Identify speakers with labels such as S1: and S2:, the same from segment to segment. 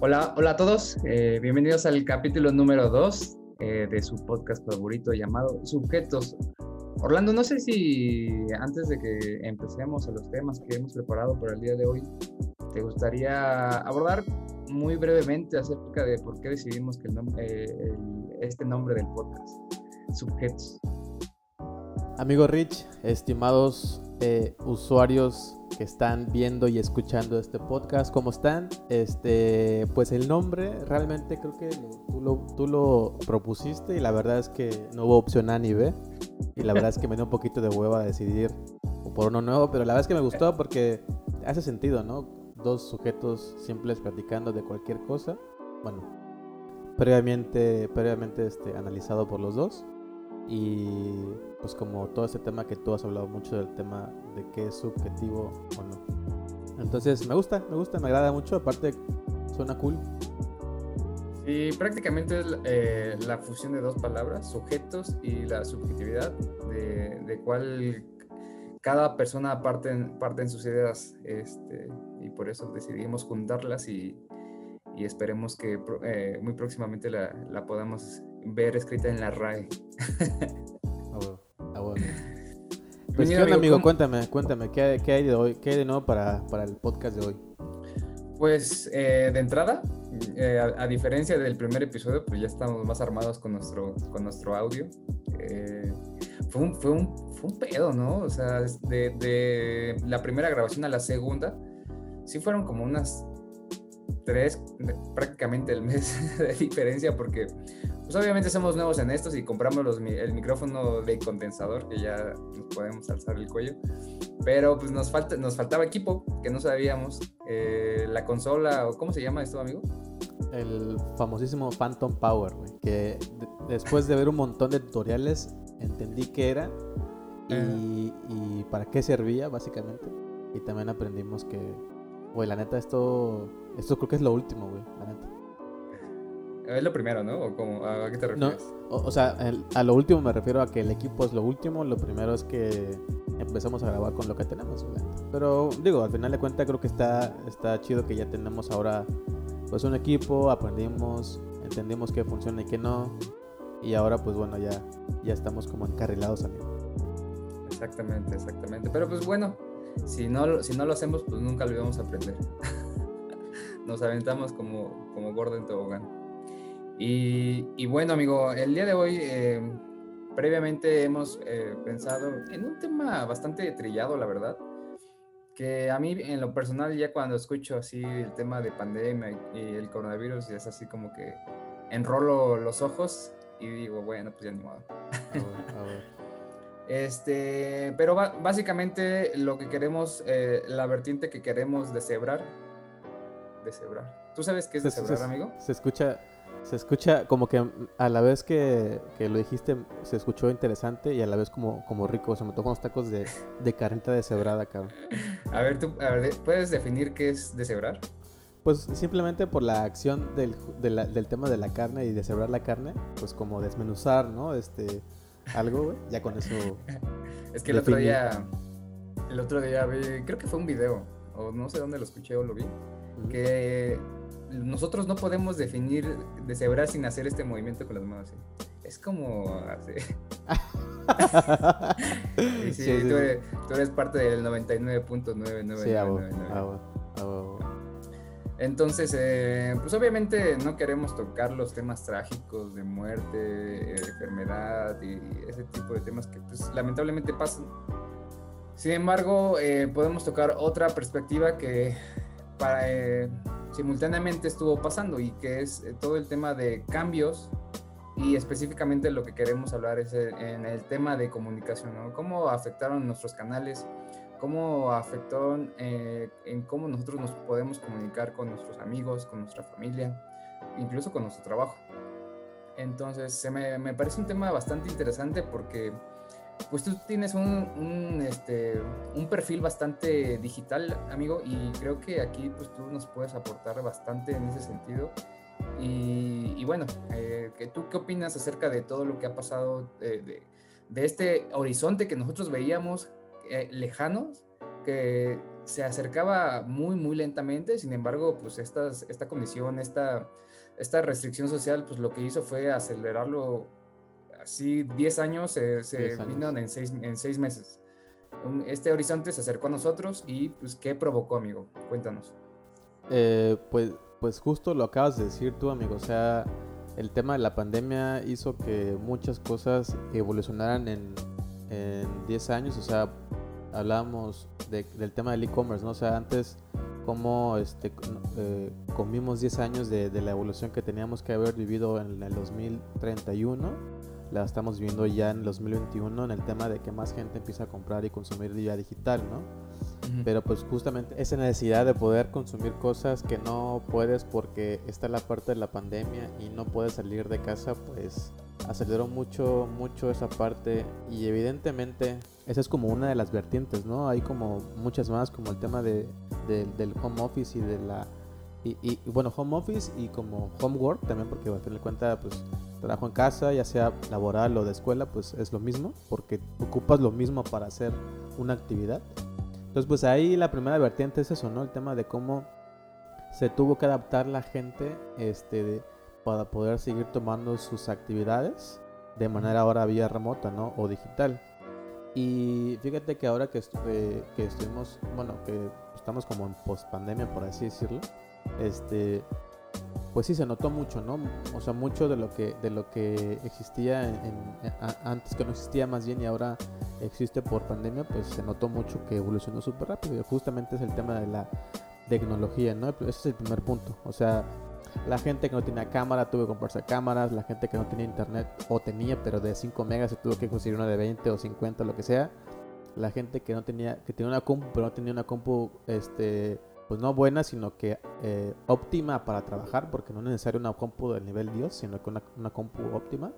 S1: Hola, hola a todos, eh, bienvenidos al capítulo número 2 eh, de su podcast favorito llamado Sujetos. Orlando, no sé si antes de que empecemos a los temas que hemos preparado para el día de hoy, te gustaría abordar muy brevemente acerca de por qué decidimos que eh, este nombre del podcast, Sujetos.
S2: Amigo Rich, estimados usuarios que están viendo y escuchando este podcast, ¿cómo están? Este, pues el nombre realmente creo que tú, lo, tú, lo, propusiste y la verdad es que no hubo opción A ni B. Y la verdad es que me dio un poquito de hueva decidir por uno nuevo, pero la verdad es que me gustó porque hace sentido, ¿no? Dos sujetos simples platicando de cualquier cosa. Bueno, previamente, previamente este, analizado por los dos. Y pues como todo este tema que tú has hablado mucho del tema de qué es subjetivo o no. Entonces me gusta, me gusta, me agrada mucho, aparte suena cool.
S1: Sí, prácticamente es eh, la fusión de dos palabras, sujetos y la subjetividad, de, de cuál cada persona parte en sus ideas, este, y por eso decidimos juntarlas y, y esperemos que eh, muy próximamente la, la, podamos ver escrita en la RAE.
S2: Pues, ¿qué onda, amigo? Cuéntame, cuéntame, ¿qué, hay de hoy? ¿Qué hay de nuevo para, para el podcast de hoy?
S1: Pues, eh, de entrada, eh, a, diferencia del primer episodio, pues ya estamos más armados con nuestro, con nuestro audio. Eh, fue, un, fue, un, fue un pedo, ¿no? O sea, de, de la primera grabación a la segunda, sí fueron como unas tres, prácticamente el mes de diferencia, porque pues obviamente somos nuevos en estos y compramos los, el micrófono de condensador que ya nos podemos alzar el cuello. Pero pues nos, falta, nos faltaba equipo que no sabíamos. Eh, la consola, o ¿cómo se llama esto, amigo?
S2: El famosísimo Phantom Power, que después de ver un montón de tutoriales entendí qué era y, y para qué servía, básicamente. Y también aprendimos que, güey, la neta, esto, esto creo que es lo último, güey, la neta.
S1: Es lo primero, ¿no? ¿O ¿A qué te refieres?
S2: No, o, sea, a lo último me refiero a que el equipo es lo último. Lo primero es que empezamos a grabar con lo que tenemos. Pero digo, al final de cuentas creo que está, está chido que ya tenemos ahora pues un equipo, aprendimos, entendimos qué funciona y qué no. Y ahora pues bueno, ya, ya estamos como encarrilados, amigo.
S1: Exactamente, exactamente. Pero pues bueno, si no, si no lo hacemos, pues nunca lo íbamos a aprender. Nos aventamos como, como gordo en tobogán. Y, bueno, amigo, el día de hoy eh, previamente hemos eh, pensado en un tema bastante trillado, la verdad, que a mí en lo personal ya cuando escucho así el tema de pandemia y el coronavirus es así como que enrolo los ojos y digo, bueno, pues ya ni modo. Este, pero básicamente lo que queremos, eh, la vertiente que queremos deshebrar, deshebrar. ¿Tú sabes qué es deshebrar, amigo?
S2: Se escucha, se escucha como que a la vez que, que, lo dijiste, se escuchó interesante y a la vez como, como rico. Se me tocó unos tacos de, de carnita deshebrada, cabrón.
S1: A ver, ¿tú puedes definir qué es deshebrar?
S2: Pues simplemente por la acción del, del tema de la carne y deshebrar la carne, pues como desmenuzar, ¿no? Este, algo, güey. Ya con eso.
S1: es que el otro día, el otro día vi, creo que fue un video, o no sé dónde lo escuché o lo vi, que nosotros no podemos definir deshebrar sin hacer este movimiento con las manos. Es como sí, tú, eres, parte del 99.99. Entonces, eh, pues obviamente no queremos tocar los temas trágicos de muerte, enfermedad y ese tipo de temas que pues, lamentablemente pasan. Sin embargo, eh, podemos tocar otra perspectiva que para, eh, simultáneamente estuvo pasando y que es eh, todo el tema de cambios y específicamente lo que queremos hablar es eh, en el tema de comunicación, ¿no? Cómo afectaron nuestros canales, cómo afectaron en cómo nosotros nos podemos comunicar con nuestros amigos, con nuestra familia, incluso con nuestro trabajo. Entonces, se me, me parece un tema bastante interesante porque pues tú tienes un, este, un perfil bastante digital, amigo, y creo que aquí pues tú nos puedes aportar bastante en ese sentido. Y, bueno, eh, ¿tú qué opinas acerca de todo lo que ha pasado, de, de, este horizonte que nosotros veíamos eh, lejanos, que se acercaba muy, muy lentamente, sin embargo, pues estas, esta condición, esta, esta restricción social, pues lo que hizo fue acelerarlo así 10 años, se, se vino en seis, en seis meses. Este horizonte se acercó a nosotros y pues ¿qué provocó, amigo? Cuéntanos.
S2: Eh, pues, pues justo lo acabas de decir tú, amigo, o sea, el tema de la pandemia hizo que muchas cosas evolucionaran en, en 10 años, o sea, hablábamos del tema del e-commerce, ¿no? O sea, antes cómo este, eh, comimos 10 años de, la evolución que teníamos que haber vivido en el 2031, la estamos viviendo ya en el 2021 en el tema de que más gente empieza a comprar y consumir vía digital, ¿no? Pero pues justamente esa necesidad de poder consumir cosas que no puedes porque está la parte de la pandemia y no puedes salir de casa, pues aceleró mucho, mucho esa parte y evidentemente esa es como una de las vertientes, ¿no? Hay como muchas más, como el tema de, del home office y de la... Y, bueno, home office y como homework también, porque al final de cuentas, pues trabajo en casa, ya sea laboral o de escuela, pues es lo mismo, porque ocupas lo mismo para hacer una actividad. Entonces, pues ahí la primera vertiente es eso, ¿no? El tema de cómo se tuvo que adaptar la gente este, para poder seguir tomando sus actividades de manera ahora vía remota, ¿no? O digital. Y fíjate que ahora que, que estuvimos, bueno, que estamos como en post pandemia, por así decirlo, este, pues sí se notó mucho, ¿no? O sea, mucho de lo que, de lo que existía antes que no existía más bien y ahora existe por pandemia, pues se notó mucho que evolucionó súper rápido. Y justamente es el tema de la tecnología, ¿no? Ese es el primer punto. O sea, la gente que no tenía cámara tuvo que comprarse cámaras, la gente que no tenía internet o tenía pero de 5 megas se tuvo que conseguir una de 20 o 50 lo que sea. La gente que no tenía que tenía una compu pero no tenía una compu este pues no buena, sino que eh, óptima para trabajar, porque no es necesario una compu del nivel Dios, sino que una, una compu óptima.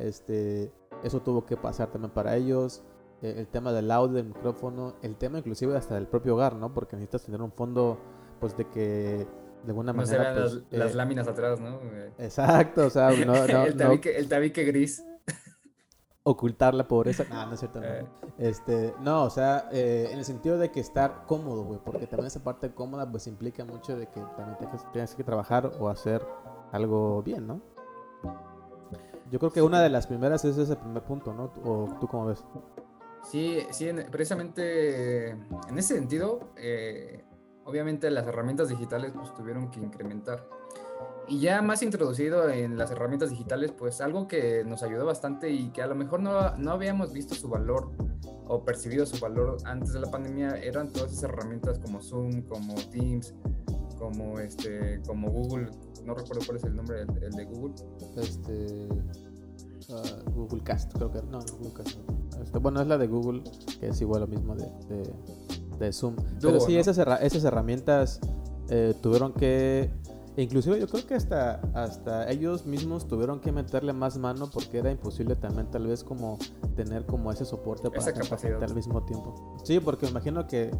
S2: Este, eso tuvo que pasar también para ellos. Eh, el tema del audio, del micrófono, el tema inclusive hasta del propio hogar, ¿no? Porque necesitas tener un fondo, pues de que de alguna
S1: no
S2: manera.
S1: Pues, las, eh, láminas atrás, ¿no?
S2: Exacto, o sea, no, no,
S1: el, tabique, el tabique gris
S2: ocultar la pobreza. No, no es cierto. No. Eh. Este, no, o sea, eh, en el sentido de que estar cómodo, güey, porque también esa parte cómoda pues implica mucho de que también tienes que trabajar o hacer algo bien, ¿no? Yo creo que una de las primeras es ese primer punto, ¿no? ¿O tú cómo ves?
S1: Sí, sí, precisamente en ese sentido, eh, obviamente las herramientas digitales pues tuvieron que incrementar y ya más introducido en las herramientas digitales, pues algo que nos ayudó bastante y que a lo mejor no, no habíamos visto su valor o percibido su valor antes de la pandemia eran todas esas herramientas como Zoom, como Teams, como este, como Google, no recuerdo cuál es el nombre el, de Google.
S2: Este uh, Google Cast, creo que no, Google Cast. Este, bueno, es la de Google, que es igual lo mismo de, de, Zoom. Pero sí, esas, esas herramientas eh, tuvieron que Inclusive yo creo que hasta, hasta ellos mismos tuvieron que meterle más mano porque era imposible también tal vez como tener como ese soporte para
S1: tanta
S2: al mismo tiempo. Sí, porque me imagino que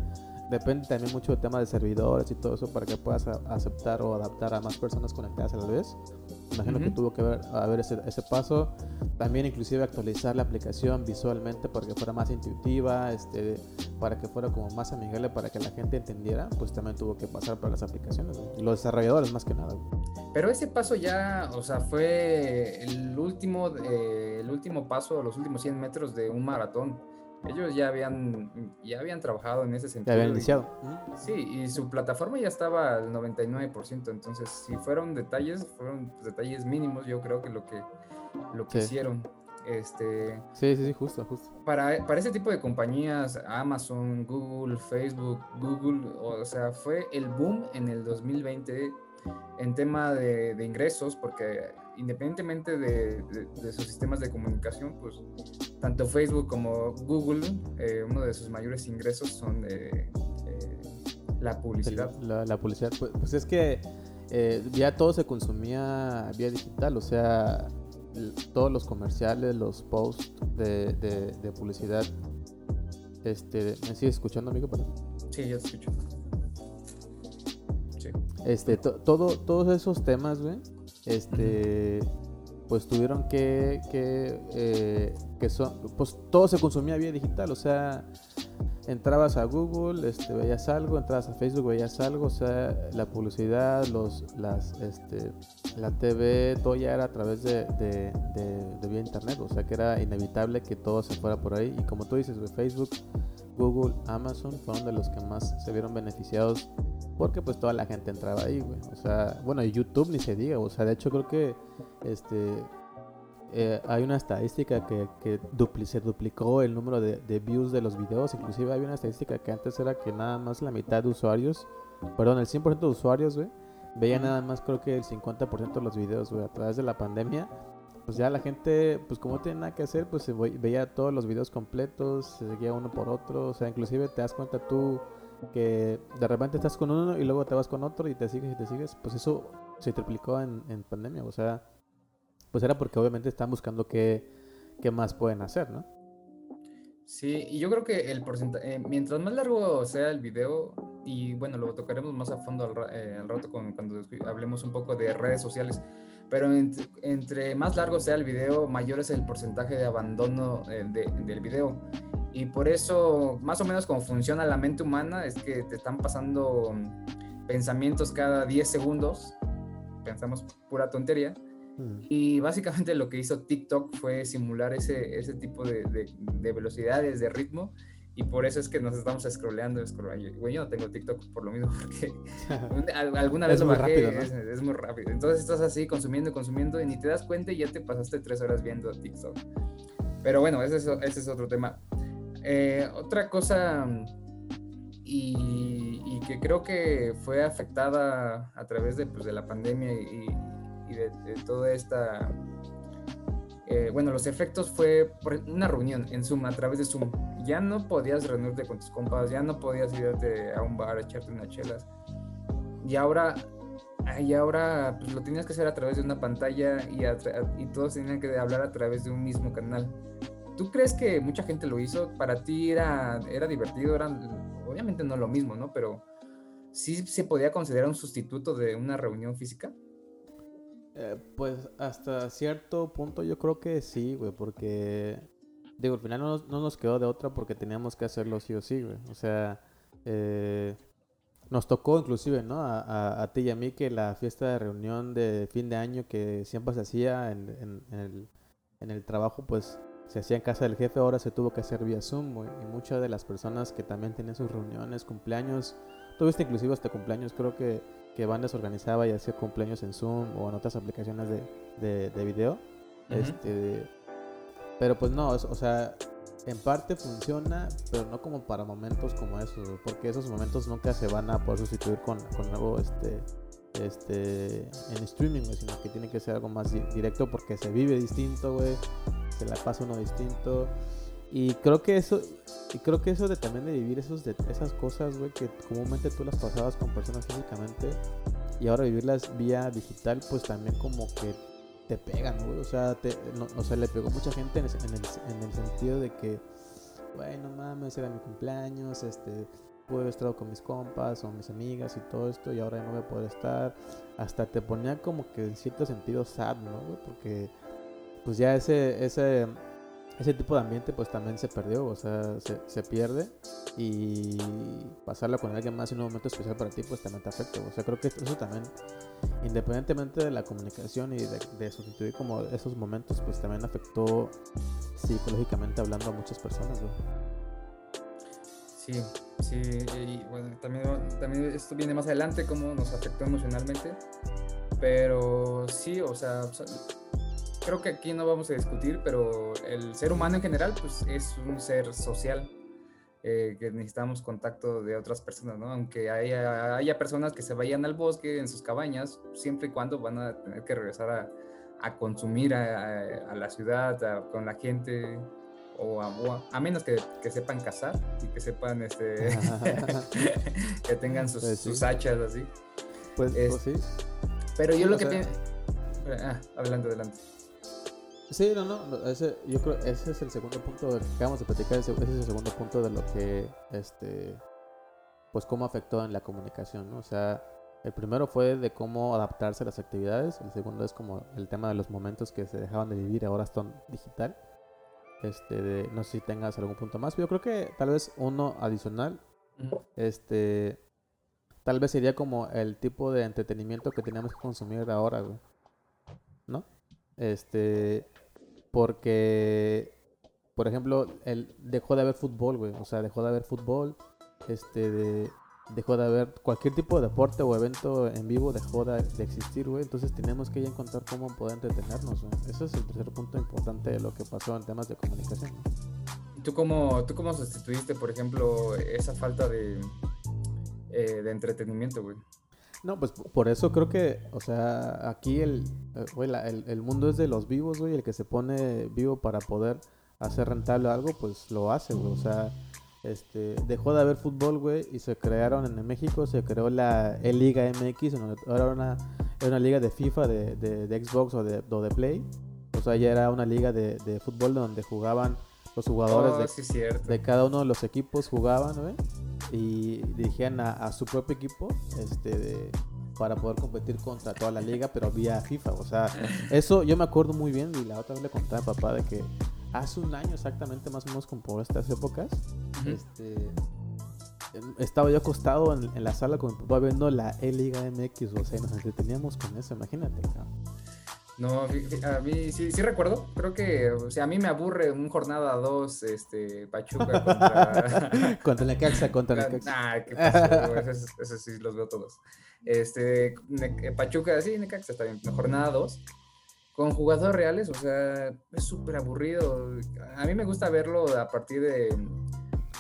S2: depende también mucho del tema de servidores y todo eso para que puedas aceptar o adaptar a más personas conectadas a la vez. Imagino que tuvo que haber, ese, ese, paso. También inclusive actualizar la aplicación visualmente para que fuera más intuitiva, este, para que fuera como más amigable, para que la gente entendiera, pues también tuvo que pasar para las aplicaciones. Los desarrolladores más que nada.
S1: Pero ese paso ya, o sea, fue el último, eh, el último paso, los últimos 100 metros de un maratón ellos ya habían, ya habían trabajado en ese sentido.
S2: Ya habían iniciado.
S1: sí, y su plataforma ya estaba al 99%, entonces si fueron detalles, fueron detalles mínimos, yo creo que lo que, lo que hicieron. Este,
S2: sí, sí, sí, justo, justo.
S1: Para, para ese tipo de compañías, Amazon, Google, Facebook, Google, o sea, fue el boom en el 2020 en tema de, de ingresos, porque independientemente de, sus sistemas de comunicación, pues tanto Facebook como Google, eh, uno de sus mayores ingresos son eh, la publicidad.
S2: La, publicidad, pues, pues, es que eh, ya todo se consumía vía digital, o sea, todos los comerciales, los posts de, publicidad. Este, ¿Me sigues escuchando, amigo?
S1: Sí, yo te escucho.
S2: Sí. Este, todo, todos esos temas, güey, este, pues tuvieron que, que, eh, que son, pues todo se consumía vía digital, o sea, entrabas a Google, este, veías algo, entrabas a Facebook, veías algo, o sea, la publicidad, los, las, este, la TV, todo ya era a través de, de, de, vía internet, o sea que era inevitable que todo se fuera por ahí. Y como tú dices, Facebook, Google, Amazon fueron de los que más se vieron beneficiados porque pues toda la gente entraba ahí, güey. O sea, bueno, y YouTube ni se diga, o sea, de hecho creo que este eh, hay una estadística que, que se duplicó el número de, views de los videos. Inclusive hay una estadística que antes era que nada más la mitad de usuarios, perdón, el 100% de usuarios, güey, veía nada más creo que el 50% de los videos, güey, a través de la pandemia. Pues ya la gente, pues como no tiene nada que hacer, pues veía todos los videos completos, se seguía uno por otro. O sea, inclusive te das cuenta tú que de repente estás con uno y luego te vas con otro y te sigues y te sigues. Pues eso se triplicó en, en pandemia. O sea, pues era porque obviamente están buscando qué, qué más pueden hacer, ¿no?
S1: Sí, y yo creo que el porcentaje, eh, mientras más largo sea el video, y bueno, lo tocaremos más a fondo al, eh, rato cuando hablemos un poco de redes sociales, pero entre, más largo sea el video, mayor es el porcentaje de abandono eh, del video. Y por eso, más o menos como funciona la mente humana, es que te están pasando pensamientos cada 10 segundos, pensamos pura tontería, y básicamente lo que hizo TikTok fue simular ese, ese tipo de, de, velocidades, de ritmo. Y por eso es que nos estamos scrolleando, scrolleando. Bueno, yo no tengo TikTok por lo mismo, porque alguna vez lo bajé, es, muy rápido. Entonces estás así consumiendo, consumiendo y ni te das cuenta y ya te pasaste tres horas viendo TikTok. Pero bueno, ese es, ese es otro tema. Eh, otra cosa y, y, que creo que fue afectada a través de, pues, de la pandemia y, y de, toda esta... Eh, bueno, los efectos fue una reunión en Zoom, a través de Zoom. Ya no podías reunirte con tus compas, ya no podías irte a un bar a echarte unas chelas. Y ahora, y ahora pues, lo tenías que hacer a través de una pantalla y, y todos tenían que hablar a través de un mismo canal. ¿Tú crees que mucha gente lo hizo? ¿Para ti era, era divertido? Era, obviamente no lo mismo, ¿no? Pero sí se podía considerar un sustituto de una reunión física.
S2: Eh, pues hasta cierto punto yo creo que sí, güey, porque digo, al final no no nos, quedó de otra porque teníamos que hacerlo sí o sí, güey. O sea, eh, nos tocó inclusive, ¿no? A, a, ti y a mí que la fiesta de reunión de fin de año que siempre se hacía en, en, el, en el trabajo, pues se hacía en casa del jefe, ahora se tuvo que hacer vía Zoom, güey. Y muchas de las personas que también tienen sus reuniones, cumpleaños, tuviste inclusive este cumpleaños, creo que que Bandes organizaba y hacía cumpleaños en Zoom o en otras aplicaciones de, de, video. este, pero pues no, o sea, en parte funciona, pero no como para momentos como esos, porque esos momentos nunca se van a poder sustituir con, con nuevo este, este, en streaming, sino que tiene que ser algo más directo porque se vive distinto, güey, se la pasa uno distinto. Y creo que eso, y creo que eso de también de vivir esos de, esas cosas, güey, que comúnmente tú las pasabas con personas físicamente y ahora vivirlas vía digital, pues también como que te pegan, güey. O sea, te, no, o sea, le pegó mucha gente en el, en el, sentido de que, güey, no mames, era mi cumpleaños, este, pude haber estado con mis compas o mis amigas y todo esto y ahora ya no voy a poder estar. Hasta te ponía como que en cierto sentido sad, ¿no, güey? Porque pues ya ese, ese ese tipo de ambiente pues también se perdió, o sea, se, pierde. Y pasarlo con alguien más en un momento especial para ti pues también te afecta, o sea, creo que eso también, independientemente de la comunicación y de, sustituir como esos momentos, pues también afectó psicológicamente hablando a muchas personas,
S1: Sí, sí, y bueno, también, también esto viene más adelante, cómo nos afectó emocionalmente, pero sí, o sea creo que aquí no vamos a discutir, pero el ser humano en general pues, es un ser social. Eh, que necesitamos contacto de otras personas, ¿no? Aunque haya, haya, personas que se vayan al bosque en sus cabañas, siempre y cuando van a tener que regresar a, a consumir a, a, la ciudad, con la gente, o a, a menos que, que, sepan cazar y que sepan este, que tengan sus, pues sus, hachas así.
S2: Pues, pues sí.
S1: Pero yo lo que tiene... Ah, adelante, adelante.
S2: Sí, no, no, ese, yo creo ese es el segundo punto que acabamos de platicar, ese, es el segundo punto de lo que, este, pues cómo afectó en la comunicación, ¿no? O sea, el primero fue de cómo adaptarse a las actividades, el segundo es como el tema de los momentos que se dejaban de vivir, ahora están digital. Este, de, no sé si tengas algún punto más, pero yo creo que tal vez uno adicional, este, tal vez sería como el tipo de entretenimiento que tenemos que consumir ahora, güey. ¿No? Este, porque, por ejemplo, el, dejó de haber fútbol, güey. O sea, dejó de haber fútbol, este, de, dejó de haber cualquier tipo de deporte o evento en vivo, dejó de, existir, güey. Entonces tenemos que ya encontrar cómo poder entretenernos, güey. Ese es el tercer punto importante de lo que pasó en temas de comunicación.
S1: ¿Tú cómo, ¿Tú cómo sustituiste, por ejemplo, esa falta de, eh, de entretenimiento, güey?
S2: No, pues por eso creo que, o sea, aquí el, eh, el, el, mundo es de los vivos, güey. El que se pone vivo para poder hacer rentable algo, pues lo hace, güey. O sea, este, dejó de haber fútbol, güey, y se crearon en México, se creó la E-Liga MX, ahora era una, era una liga de FIFA, de, de, Xbox o de, de, Play. O sea, ya era una liga de, de fútbol donde jugaban los jugadores
S1: oh, de,
S2: de, cada uno de los equipos, jugaban, güey, y dirigían a, a, su propio equipo, este, de, para poder competir contra toda la liga, pero vía FIFA. O sea, eso yo me acuerdo muy bien y la otra vez le conté a papá de que hace un año exactamente, más o menos como por estas épocas, este, estaba yo acostado en, la sala con mi papá viendo la E-Liga MX, o sea, nos entreteníamos con eso, imagínate,
S1: No, a mí sí, sí recuerdo. Creo que, o sea, a mí me aburre un jornada 2, este, Pachuca contra...
S2: contra Necaxa, contra Necaxa.
S1: Ah, qué pasó, eso, sí los veo todos. Este, Pachuca, sí, Necaxa está bien, jornada 2 con jugadores reales, o sea, es súper aburrido. A mí me gusta verlo a partir de...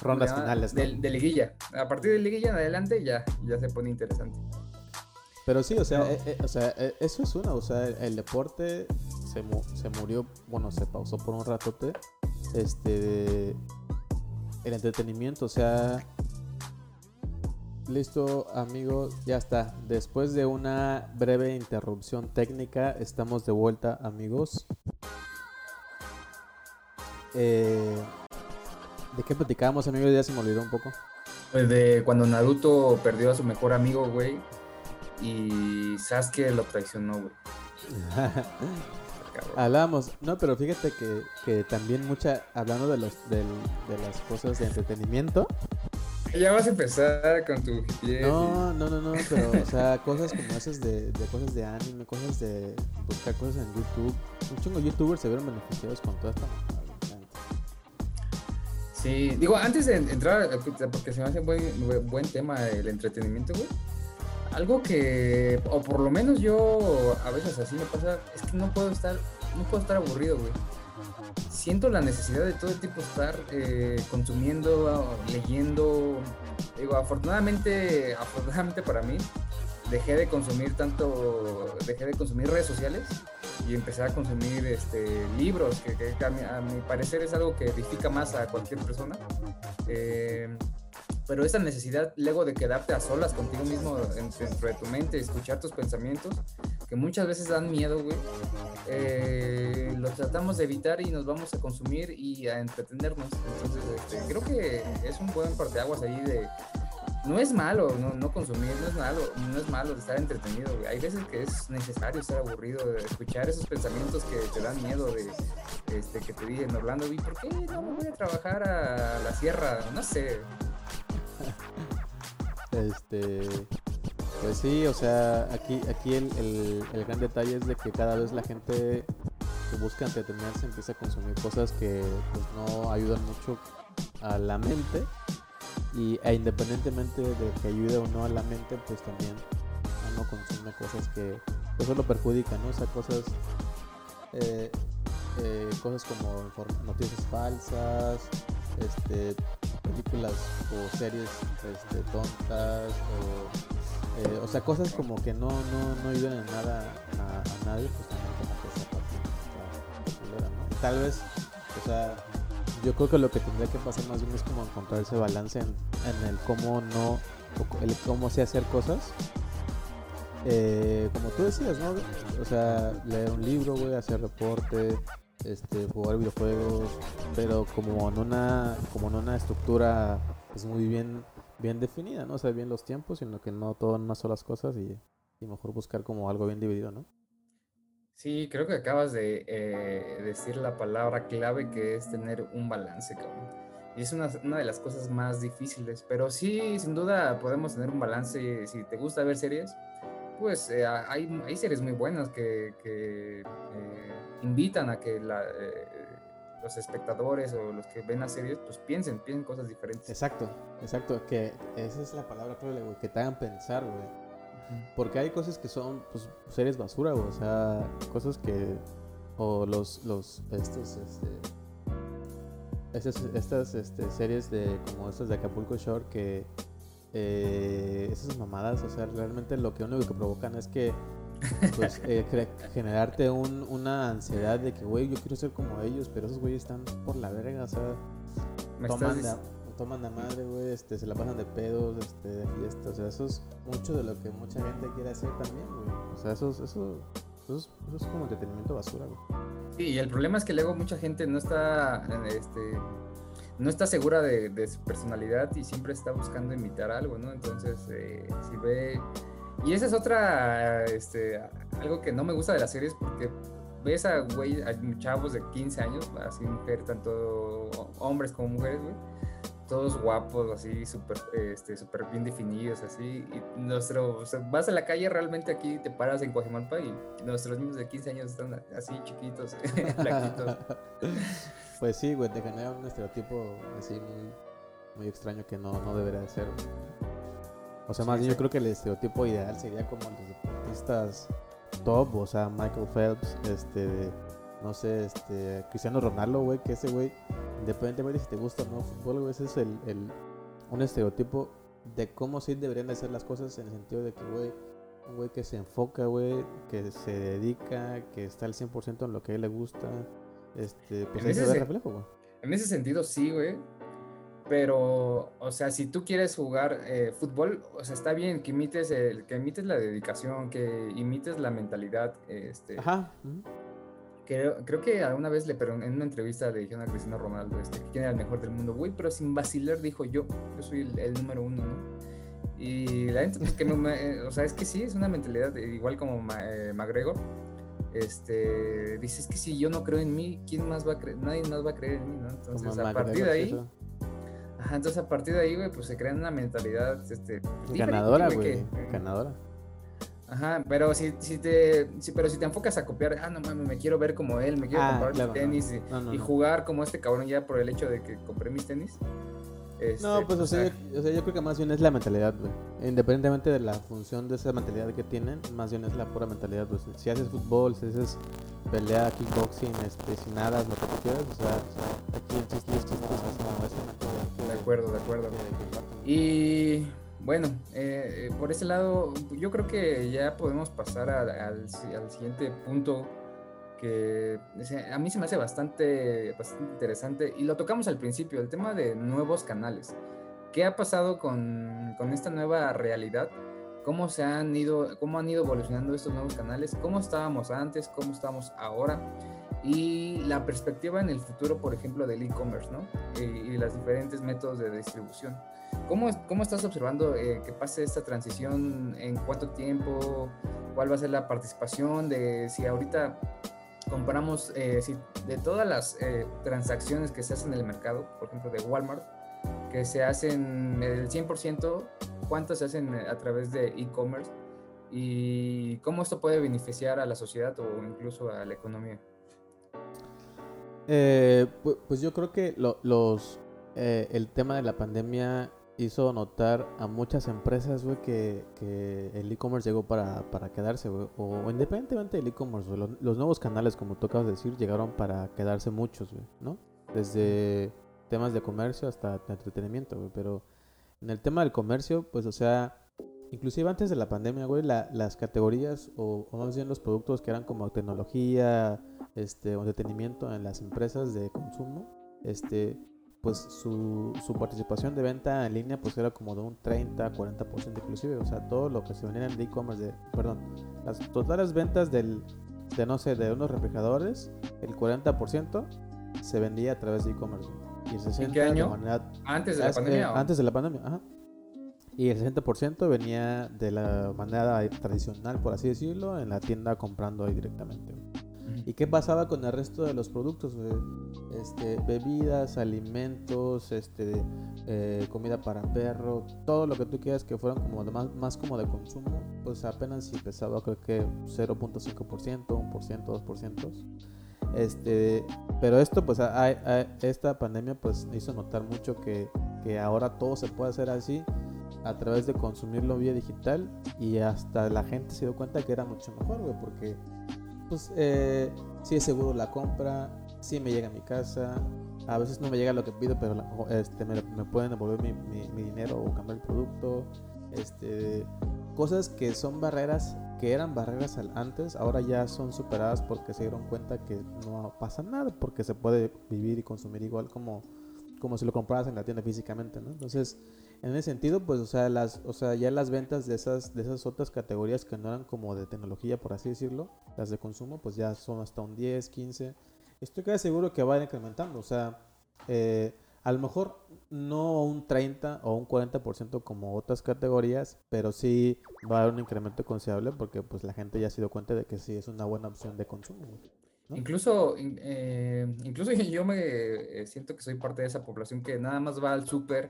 S2: Rondas finales.
S1: De, liguilla. A partir de liguilla en adelante ya, ya se pone interesante.
S2: Pero sí, o sea, eh, eh, o sea eh, eso es una, o sea, el, deporte se, se, murió, bueno, se pausó por un ratote. Este, el entretenimiento, o sea, Listo, amigos, ya está. Después de una breve interrupción técnica, estamos de vuelta, amigos. Eh, ¿De qué platicábamos, amigos? Ya se me olvidó un poco.
S1: Pues de cuando Naruto perdió a su mejor amigo, güey. Y Sasuke lo traicionó, güey.
S2: Hablamos, no, pero fíjate que, también mucha, hablando de los de las cosas de entretenimiento,
S1: ya vas a empezar con tu
S2: No, no, no, no, pero, o sea, cosas como esas de, de cosas de anime, cosas de buscar cosas en YouTube. Un chingo youtubers se vieron beneficiados con toda esta.
S1: Sí, digo, antes de entrar, porque se me hace buen, buen tema el entretenimiento, güey. Algo que, o por lo menos yo a veces así me pasa, es que no puedo estar, no puedo estar aburrido, güey siento la necesidad de todo tipo estar eh, consumiendo, leyendo. Digo, afortunadamente, afortunadamente para mí, dejé de consumir tanto, dejé de consumir redes sociales y empecé a consumir este, libros, que, a, mi, parecer es algo que edifica más a cualquier persona. Eh, pero esa necesidad luego de quedarte a solas contigo mismo dentro de tu mente, escuchar tus pensamientos, que muchas veces dan miedo, güey, eh, lo tratamos de evitar y nos vamos a consumir y a entretenernos. Entonces, este, creo que es un buen parteaguas ahí de... No es malo no, no consumir, no es malo, no es malo estar entretenido, güey. Hay veces que es necesario estar aburrido, de escuchar esos pensamientos que te dan miedo de, este, que te dicen, Orlando, ¿y por qué no me voy a trabajar a la sierra? No sé,
S2: este. Pues sí, o sea, aquí, aquí el, gran detalle es de que cada vez la gente que busca entretenerse empieza a consumir cosas que pues, no ayudan mucho a la mente y e independientemente de que ayude o no a la mente, pues también uno consume cosas que pues, solo perjudican, ¿no? O sea, cosas, eh, eh, cosas como noticias falsas, este, películas o series este, tontas o, eh, o sea, cosas como que no, no, no ayudan en nada a, nadie, pues también como que esa parte ¿no? Tal vez, o sea, yo creo que lo que tendría que pasar más bien es como encontrar ese balance en, en el cómo no, el cómo sé hacer cosas. Eh, como tú decías, ¿no? O sea, leer un libro, güey, hacer reporte, este, jugar videojuegos, pero como en una, como en una estructura pues muy bien, bien definida, ¿no? O sea, bien los tiempos, sino que no todo en unas solas cosas y, mejor buscar como algo bien dividido, ¿no?
S1: Sí, creo que acabas de eh, decir la palabra clave que es tener un balance, cabrón. Y es una, una, de las cosas más difíciles, pero sí, sin duda podemos tener un balance. Si te gusta ver series, pues eh, hay, hay, series muy buenas que, que eh, invitan a que la, eh, los espectadores o los que ven las series, pues piensen, piensen cosas diferentes.
S2: Exacto, exacto, que esa es la palabra clave, güey, que te hagan pensar, güey. Porque hay cosas que son pues, series basura, o sea, cosas que. O los. los estos, este, estas, estas este, series de como estas de Acapulco Shore que. Eh, esas mamadas, o sea, realmente lo que único que provocan es que. Pues eh, generarte un, una ansiedad de que, güey, yo quiero ser como ellos, pero esos güeyes están por la verga, o sea. toman, toman de madre, güey, este, se la pasan de pedos, este, de fiesta, o sea, eso es mucho de lo que mucha gente quiere hacer también, güey. O sea, eso, eso, eso, eso, es, como entretenimiento basura, güey.
S1: Sí, y el problema es que luego mucha gente no está, este, no está segura de, de su personalidad y siempre está buscando imitar algo, ¿no? Entonces, eh, si ve... Y esa es otra, este, algo que no me gusta de las series porque ves a, güey, chavos de 15 años, así mujeres, tanto hombres como mujeres, güey todos guapos, así, súper este, super bien definidos, así. Y nuestro, vas a la calle, realmente aquí te paras en Coajimalpa y nuestros niños de 15 años están así chiquitos, flaquitos.
S2: pues sí, güey, te genera un estereotipo así muy, muy extraño que no, no debería de ser. O sea, más bien yo creo que el estereotipo ideal sería como los deportistas top, o sea, Michael Phelps, este, no sé, este, Cristiano Ronaldo, güey, que ese güey independientemente si te gusta o no fútbol, güey, ese es el, el, un estereotipo de cómo sí deberían de ser las cosas en el sentido de que, güey, un güey que se enfoca, güey, que se dedica, que está al 100% en lo que a él le gusta, este, pues ahí se ve reflejo, güey.
S1: En ese sentido sí, güey. Pero, o sea, si tú quieres jugar eh, fútbol, o sea, está bien que imites, el, que imites la dedicación, que imites la mentalidad. Este,
S2: Ajá.
S1: Creo, creo que alguna vez le pero en una entrevista le dijeron a Cristiano Ronaldo este, quién era el mejor del mundo, güey, pero sin vacilar dijo yo, yo soy el, número uno, ¿no? Y la gente, pues que me, eh, o sea, es que sí, es una mentalidad igual como eh, McGregor. Este, dices que si yo no creo en mí, ¿quién más va a creer? Nadie más va a creer en mí, ¿no? Entonces, a partir de ahí, ajá, entonces a partir de ahí, güey, pues se crea una mentalidad, este,
S2: ganadora, güey, ganadora.
S1: Ajá, pero si, si te pero si te enfocas a copiar, ah, no mames, me quiero ver como él, me quiero ah, comprar tenis y, jugar como este cabrón ya por el hecho de que compré mis tenis.
S2: Este, no, pues, o, sea, yo, creo que más bien es la mentalidad, güey. Independientemente de la función de esa mentalidad que tienen, más bien es la pura mentalidad, pues. Si haces fútbol, si haces pelea, kickboxing, este, sin nada, lo que tú quieras, o sea, aquí el chiste, es como esa
S1: mentalidad. Acuerdo, de acuerdo. Y bueno, eh, eh, por ese lado, yo creo que ya podemos pasar al, siguiente punto que a mí se me hace bastante, bastante interesante y lo tocamos al principio, el tema de nuevos canales. ¿Qué ha pasado con, con esta nueva realidad? ¿Cómo, se han ido, ¿Cómo han ido evolucionando estos nuevos canales? ¿Cómo estábamos antes? ¿Cómo estamos ahora? Y la perspectiva en el futuro, por ejemplo, del e-commerce, ¿no? Y, y los diferentes métodos de distribución. ¿Cómo, cómo estás observando eh, que pase esta transición? ¿En cuánto tiempo? ¿Cuál va a ser la participación? De si ahorita comparamos eh, si de todas las eh, transacciones que se hacen en el mercado, por ejemplo de Walmart, que se hacen el 100%, ¿cuántas se hacen a través de e-commerce? ¿Y cómo esto puede beneficiar a la sociedad o incluso a la economía?
S2: Pues yo creo que los, el tema de la pandemia hizo notar a muchas empresas, que, el e-commerce llegó para, quedarse, güey. O, independientemente del e-commerce, los, nuevos canales, como tú acabas de decir, llegaron para quedarse muchos, güey, ¿no? Desde temas de comercio hasta entretenimiento, güey. Pero en el tema del comercio, pues, o sea, inclusive antes de la pandemia, güey, las categorías, o, o, más bien los productos que eran como tecnología, este, o entretenimiento en las empresas de consumo, este pues su, su, participación de venta en línea pues era como de un 30, 40% inclusive, o sea, todo lo que se vendía en el e-commerce, de, perdón, las totales ventas del, de no sé, de unos refrigeradores, el 40% se vendía a través de e-commerce.
S1: ¿En qué año? antes de la pandemia.
S2: antes de la pandemia, ajá. Y el 60% venía de la manera tradicional, por así decirlo, en la tienda comprando ahí directamente. ¿Y qué pasaba con el resto de los productos? Este, bebidas, alimentos, este, eh, comida para perro, todo lo que tú quieras que fueran como de más, más como de consumo, pues apenas si pesaba creo que 0.5%, 1%, 2%. Este, pero esto, pues, esta pandemia, pues, hizo notar mucho que, que ahora todo se puede hacer así a través de consumirlo vía digital y hasta la gente se dio cuenta que era mucho mejor, güey, porque pues eh, sí es seguro la compra, sí me llega a mi casa, a veces no me llega lo que pido, pero este, me, pueden devolver mi, mi, dinero o cambiar el producto, este, cosas que son barreras, que eran barreras antes, ahora ya son superadas porque se dieron cuenta que no pasa nada, porque se puede vivir y consumir igual como, como si lo compraras en la tienda físicamente, ¿no? Entonces, en ese sentido, pues, o sea, las, o sea, ya las ventas de esas, de esas otras categorías que no eran como de tecnología, por así decirlo, las de consumo, pues ya son hasta un 10, 15. Estoy casi seguro que van incrementando, o sea, eh, a lo mejor no un 30 o un 40% como otras categorías, pero sí va a haber un incremento considerable porque pues la gente ya se dio cuenta de que sí es una buena opción de consumo.
S1: Incluso, eh, incluso yo me eh, siento que soy parte de esa población que nada más va al súper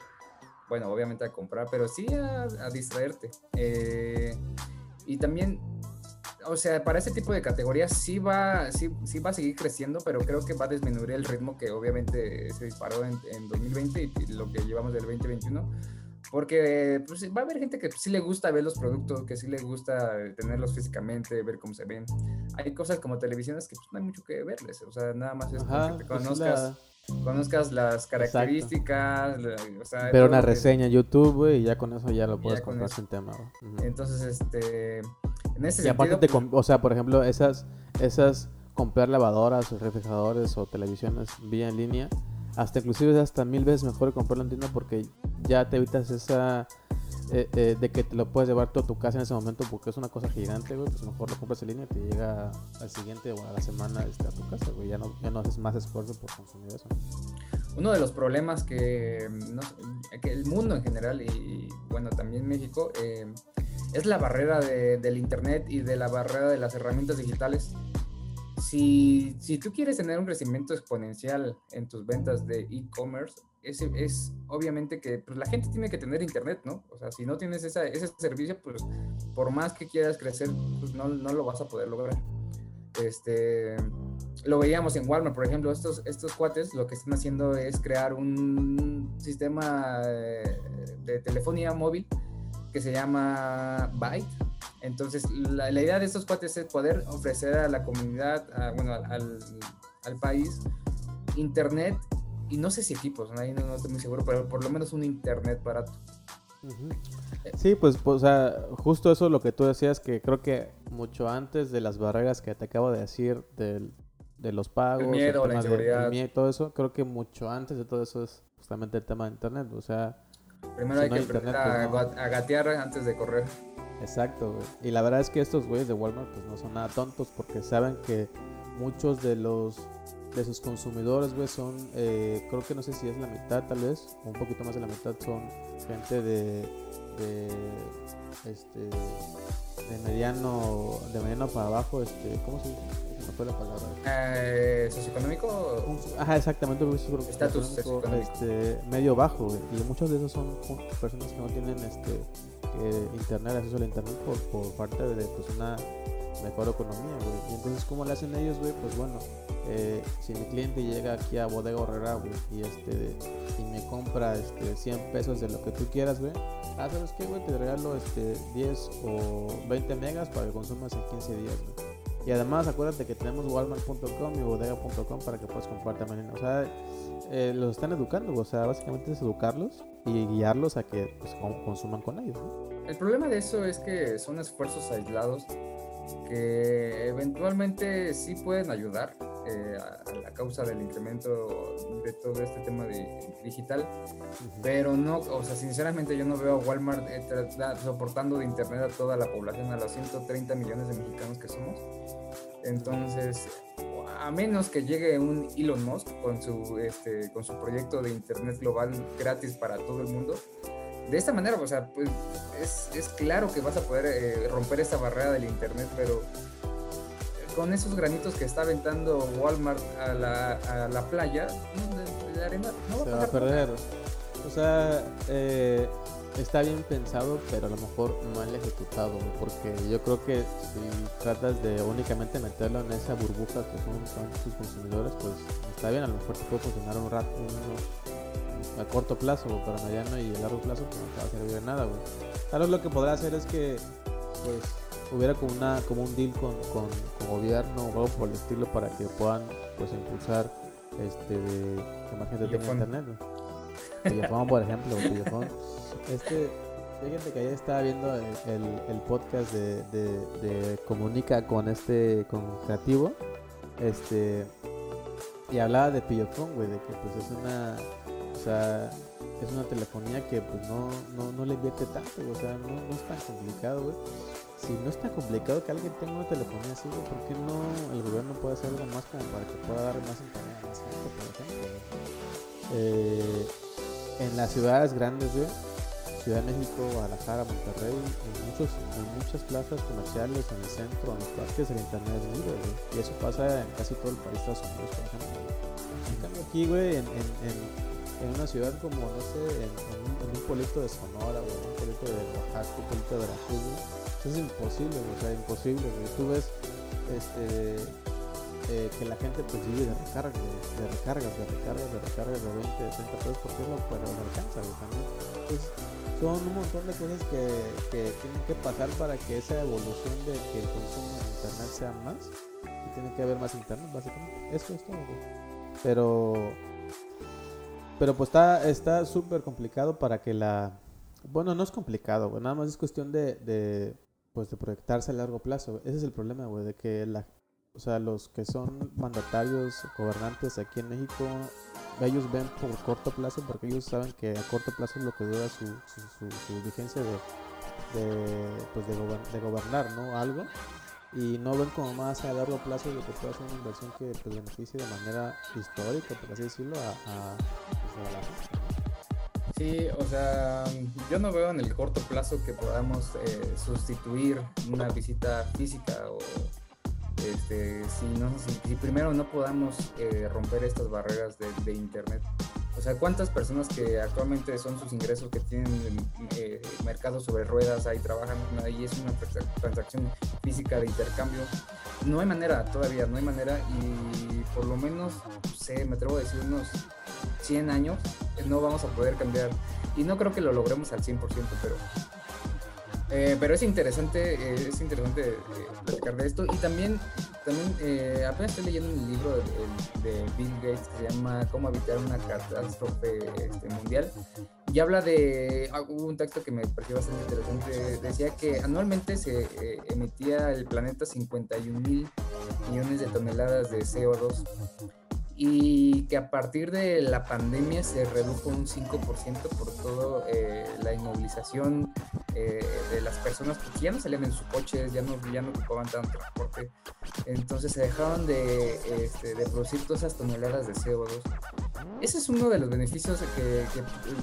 S1: bueno, obviamente a comprar, pero sí a, distraerte. Eh, y también, o sea, para ese tipo de categorías sí va, sí, sí va a seguir creciendo, pero creo que va a disminuir el ritmo que obviamente se disparó en, en 2020 y lo que llevamos del 2021 porque pues, va a haber gente que sí le gusta ver los productos, que sí le gusta tenerlos físicamente, ver cómo se ven. Hay cosas como televisiones que pues, no hay mucho que verles, o sea, nada más es que te pues, conozcas las características.
S2: O sea, Pero una reseña en YouTube, güey, y ya con eso ya lo puedes comprar sin tema.
S1: Entonces, este. En ese
S2: y aparte, te pues o sea, por ejemplo, esas, esas comprar lavadoras, refrigeradores o televisiones vía en línea, hasta inclusive es hasta mil veces mejor comprarlo en tienda porque ya te evitas esa eh, eh, de que te lo puedes llevar tú a tu casa en ese momento porque es una cosa gigante, güey, pues mejor lo compras en línea y te llega al siguiente o a la semana este, a tu casa, güey, ya no, ya no haces más esfuerzo por consumir eso.
S1: Uno de los problemas que, el mundo en general y, bueno, también México, eh, es la barrera de, del Internet y de la barrera de las herramientas digitales. Si, si tú quieres tener un crecimiento exponencial en tus ventas de e-commerce, es, es obviamente que pues, la gente tiene que tener internet, ¿no? O sea, si no tienes esa, ese servicio, pues por más que quieras crecer, pues no, no lo vas a poder lograr. Este, lo veíamos en Walmart, por ejemplo, estos, estos cuates lo que están haciendo es crear un sistema de telefonía móvil que se llama Byte. Entonces, la, la idea de estos cuates es poder ofrecer a la comunidad, bueno, al, al país, internet y no sé si equipos, ¿no? no, estoy muy seguro, pero por lo menos un internet barato.
S2: Sí, pues, pues, o sea, justo eso es lo que tú decías, que creo que mucho antes de las barreras que te acabo de decir, de los pagos,
S1: el miedo, la inseguridad,
S2: todo eso, creo que mucho antes de todo eso es justamente el tema de internet, o sea...
S1: Primero hay que aprender a, pues a, gatear antes de correr.
S2: Exacto, güey. Y la verdad es que estos güeyes de Walmart pues no son nada tontos porque saben que muchos de los de sus consumidores, güey, son, eh, creo que no sé si es la mitad tal vez, o un poquito más de la mitad son gente de, de este, de mediano, de mediano para abajo, este, ¿cómo se dice? No fue la palabra.
S1: Eh, ¿Socioeconómico?
S2: Ajá, exactamente,
S1: estatus
S2: socioeconómico, este, medio bajo, güey, y muchos de esos son personas que no tienen, este, internet, acceso al internet por, por parte de, pues, una mejor economía, güey. Y entonces, ¿cómo le hacen ellos, güey? Pues bueno, eh, si mi cliente llega aquí a Bodega Horrera, güey, y, este, y me compra este, 100 pesos de lo que tú quieras, güey, ah, ¿sabes qué, güey? Te regalo este, 10 o 20 megas para que consumas en 15 días, güey. Y además, acuérdate que tenemos walmart.com y bodega.com para que puedas comprar también. O sea, eh, los están educando, o sea, básicamente es educarlos y guiarlos a que pues, consuman con ellos.
S1: El problema de eso es que son esfuerzos aislados que eventualmente sí pueden ayudar eh, a, la causa del incremento de todo este tema de digital, pero no, o sea, sinceramente yo no veo a Walmart eh, soportando de internet a toda la población, a los 130 millones de mexicanos que somos. Entonces, a menos que llegue un Elon Musk con su, este, con su proyecto de internet global gratis para todo el mundo, de esta manera, o sea, pues es, es claro que vas a poder eh, romper esta barrera del internet, pero con esos granitos que está aventando Walmart a la, a la playa, la arena no va
S2: Se
S1: a
S2: va a perder. O sea, eh, está bien pensado, pero a lo mejor el ejecutado, porque yo creo que si tratas de únicamente meterlo en esa burbuja que son, son tus consumidores, pues está bien, a lo mejor te puede funcionar un rato, uno- a corto plazo, pero a mediano y a largo plazo pues, no te va a servir de nada, güey. Tal vez lo que podrá hacer es que, pues, hubiera como una como un deal con, con, con gobierno o algo por el estilo para que puedan, pues, impulsar este de que más gente tenga internet, güey. Pillofón, por ejemplo, Pillofón. Este, fíjate que ayer estaba viendo el, el- el podcast de, de- de Comunica con este, con Creativo, este, y hablaba de Pillofón, güey, de que pues es una, o sea, es una telefonía que pues no, no, no le invierte tanto, o sea, no, es tan complicado, güey. Si no es tan complicado que alguien tenga una telefonía así, güey, ¿por qué no el gobierno puede hacer algo más como para que pueda dar más internet a más por ejemplo? Eh, en las ciudades grandes, güey, Ciudad de México, Guadalajara, Monterrey, en, muchos, en muchas plazas comerciales, en el centro, en los parques, el internet es libre, güey. Y eso pasa en casi todo el país de Estados Unidos, por ejemplo. En cambio aquí, güey, en, en, en, en una ciudad como, no sé, en, en un, en un pueblito de Sonora, güey, un pueblito de Oaxaca, un pueblito de Veracruz, eso es imposible, o sea, imposible. Tú ves, este, eh, que la gente pues vive de recargas, de recargas, de recargas, de recargas de 20, de 30 pesos, porque es lo que no alcanza, también. Son un montón de cosas que, que tienen que pasar para que esa evolución de que el consumo de internet sea más, y tiene que haber más internet, básicamente. Eso es todo. Pero, pero pues está está súper complicado para que la, bueno, no es complicado, nada más es cuestión de, de, pues de proyectarse a largo plazo. Ese es el problema, güey, de que la, o sea, los que son mandatarios, gobernantes aquí en México, ellos ven por corto plazo porque ellos saben que a corto plazo es lo que dura su, su, su- su vigencia de, de, pues de, gober- de gobernar, ¿no? Algo. Y no ven como más a largo plazo de que pueda ser una inversión que pues, beneficie de manera histórica, por así decirlo, a, a, pues, la gente.
S1: Sí, o sea, yo no veo en el corto plazo que podamos eh, sustituir una visita física o este, si, no, si, si primero no podamos eh, romper estas barreras de internet. O sea, ¿cuántas personas que actualmente son sus ingresos que tienen eh, mercados sobre ruedas, ahí trabajan, ahí es una transa- transacción física de intercambio? No hay manera, todavía no hay manera y por lo menos, no sé, me atrevo a decir unos 100 años eh, no vamos a poder cambiar. Y no creo que lo logremos al 100%, pero, eh, pero es interesante, eh, es interesante eh, platicar de esto. Y también, también eh, apenas estoy leyendo un libro de, Bill Gates que se llama Cómo evitar una catástrofe este, mundial. Y habla de, ah, hubo un texto que me pareció bastante interesante, decía que anualmente se eh, emitía el planeta 51 mil millones de toneladas de CO2 y que a partir de la pandemia se redujo un 5% por todo eh, la inmovilización eh, de las personas porque ya no salían en sus coches, ya no, ya no ocupaban tanto transporte, entonces se dejaron de, este, de producir todas esas toneladas de CO2. Ese es uno de los beneficios que,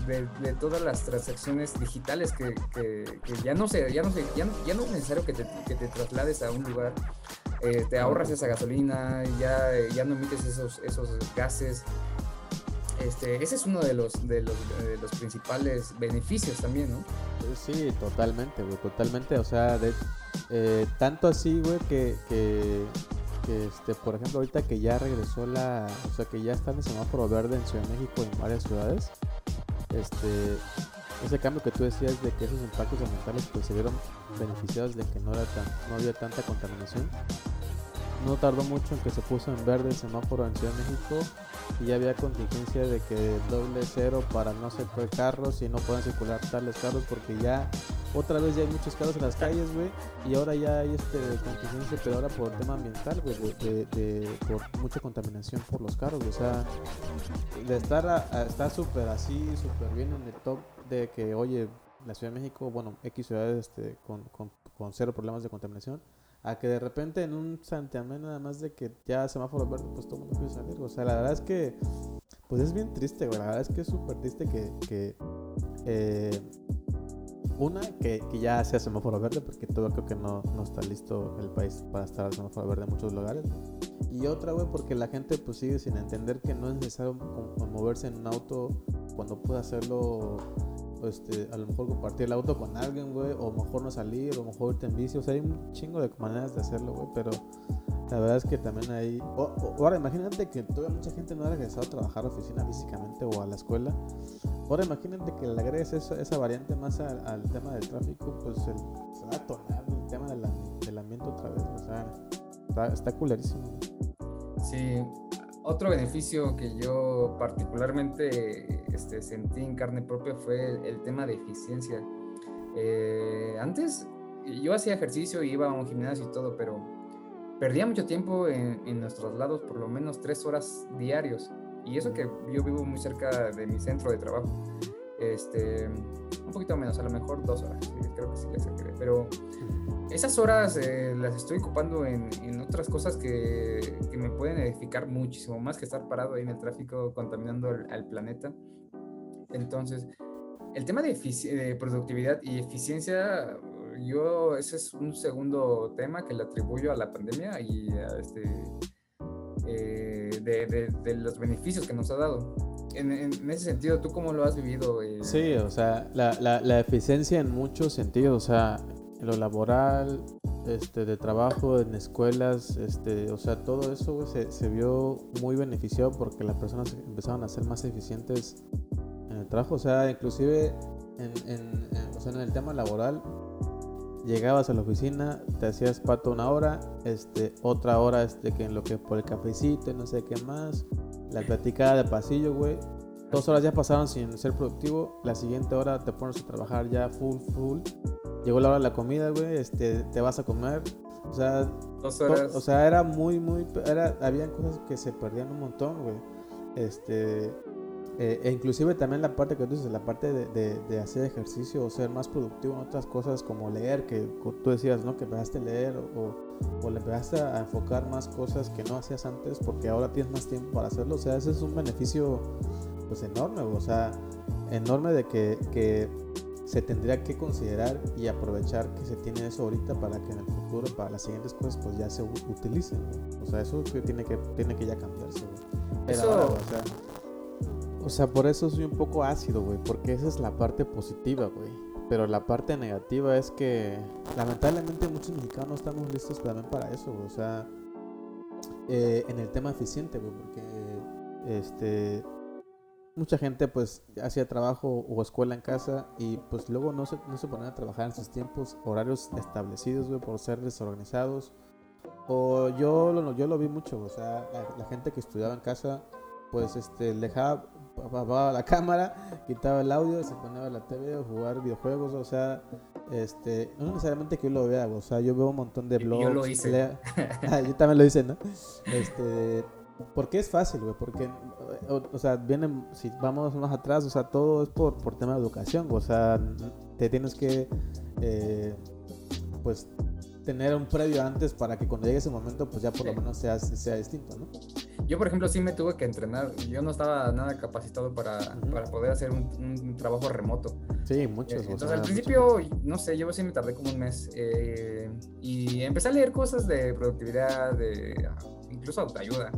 S1: de, todas las transacciones digitales que, ya no se, ya no se, ya no, es necesario que te, te traslades a un lugar, eh, te ahorras esa gasolina, ya, ya no emites esos, esos gases. Este, ese es uno de los, de los, principales beneficios también, ¿no?
S2: Sí, totalmente, güey, totalmente. O sea, de, eh, tanto así, güey, que, que, que, este, por ejemplo, ahorita que ya regresó la, o sea, que ya está en el semáforo verde en Ciudad de México y en varias ciudades, este, ese cambio que tú decías de que esos impactos ambientales pues se vieron beneficiados de que no era tan, no había tanta contaminación. No tardó mucho en que se puso en verde el semáforo en Ciudad de México y ya había contingencia de que doble cero para no hacer carros y no puedan circular tales carros porque ya otra vez ya hay muchos carros en las calles, güey, y ahora ya hay este contingencia, pero ahora por tema ambiental, güey, de, de, por mucha contaminación por los carros, o sea, de estar a, estar súper así, súper bien en el top de que, oye, la Ciudad de México, bueno, X ciudades este, con, con, con cero problemas de contaminación, a que de repente en un santiamén nada más de que ya semáforo verde, pues todo el mundo quiere salir. O sea, la verdad es que, pues es bien triste, güey. La verdad es que es súper triste que, que, eh, una, que, que, ya sea semáforo verde, porque todo creo que no, no está listo el país para estar al semáforo verde en muchos lugares. Y otra, güey, porque la gente pues sigue sin entender que no es necesario moverse en un auto cuando puede hacerlo este, a lo mejor compartir el auto con alguien, güey, o mejor no salir, o mejor irte en bici, o sea, hay un chingo de maneras de hacerlo, güey, pero la verdad es que también hay... ahora imagínate que todavía mucha gente no ha regresado a trabajar a oficina físicamente o a la escuela. Ahora imagínate que le agregues esa variante más al, tema del tráfico, pues el, se va a tornar el tema del ambiente otra vez, o sea, está, está culerísimo.
S1: Sí, otro beneficio que yo particularmente este, sentí en carne propia fue el, tema de eficiencia. Eh, antes yo hacía ejercicio iba a un gimnasio y todo, pero perdía mucho tiempo en, en los traslados, por lo menos tres horas diarios. Y eso que yo vivo muy cerca de mi centro de trabajo. Este, un poquito menos, a lo mejor dos horas, creo que sí le exageré. Pero esas horas eh, las estoy ocupando en, en otras cosas que, que, me pueden edificar muchísimo más que estar parado ahí en el tráfico contaminando al, planeta. Entonces, el tema de, de, productividad y eficiencia, yo ese es un segundo tema que le atribuyo a la pandemia y a este, eh, de, los beneficios que nos ha dado. En, ese sentido, ¿tú cómo lo has vivido?
S2: Eh? Sí, o sea, la, la, la eficiencia en muchos sentidos, o sea, en lo laboral, este, de trabajo, en escuelas, este, o sea, todo eso se, vio muy beneficiado porque las personas empezaron a ser más eficientes en el trabajo, o sea, inclusive en, o sea, en el tema laboral, llegabas a la oficina, te hacías pato una hora, este, otra hora este, que en lo que por el cafecito y no sé qué más, la platicada de pasillo, güey. Dos horas ya pasaron sin ser productivo, la siguiente hora te pones a trabajar ya full, full llegó la hora de la comida, güey, este, te vas a comer. O sea,
S1: Dos horas.
S2: o sea, era muy, muy, era, habían cosas que se perdían un montón, güey. Este, eh, e inclusive también la parte que tú dices, la parte de, de, hacer ejercicio o ser más productivo en otras cosas como leer, que tú decías, ¿no? Que empezaste a leer o, o, le empezaste a enfocar más cosas que no hacías antes porque ahora tienes más tiempo para hacerlo. O sea, ese es un beneficio pues enorme, o sea, enorme de que, que se tendría que considerar y aprovechar que se tiene eso ahorita para que en el futuro, para las siguientes cosas, pues ya se utilicen. O sea, eso tiene que, tiene que ya cambiarse. Eso... o, sea, o sea, por eso soy un poco ácido, güey, porque esa es la parte positiva, güey. Pero la parte negativa es que lamentablemente muchos mexicanos no estamos listos también para eso, güey. O sea, eh, en el tema eficiente, güey, porque este mucha gente pues hacía trabajo o escuela en casa y pues luego no se, no se ponían a trabajar en sus tiempos horarios establecidos, güey, por ser desorganizados. O yo yo lo vi mucho, o sea, la, gente que estudiaba en casa, pues este, dejaba, apagaba la cámara, quitaba el audio, se ponía la TV o jugar videojuegos, o sea, este, no necesariamente que yo lo vea, o sea, yo veo un montón de blogs. Yo
S1: lo hice.
S2: Ah, yo también lo hice, ¿no? Este, porque es fácil, güey, porque, o, sea, vienen, si vamos más atrás, o sea, todo es por, por tema de educación, o sea, te tienes que, eh, pues, tener un previo antes para que cuando llegue ese momento, pues ya por lo menos sea, sea distinto, ¿no?
S1: Yo, por ejemplo, sí me tuve que entrenar. Yo no estaba nada capacitado para, para poder hacer un, trabajo remoto.
S2: Sí, muchos.
S1: Eh, entonces, al principio, no sé, yo sí me tardé como un mes. Eh, y empecé a leer cosas de productividad, de incluso autoayuda.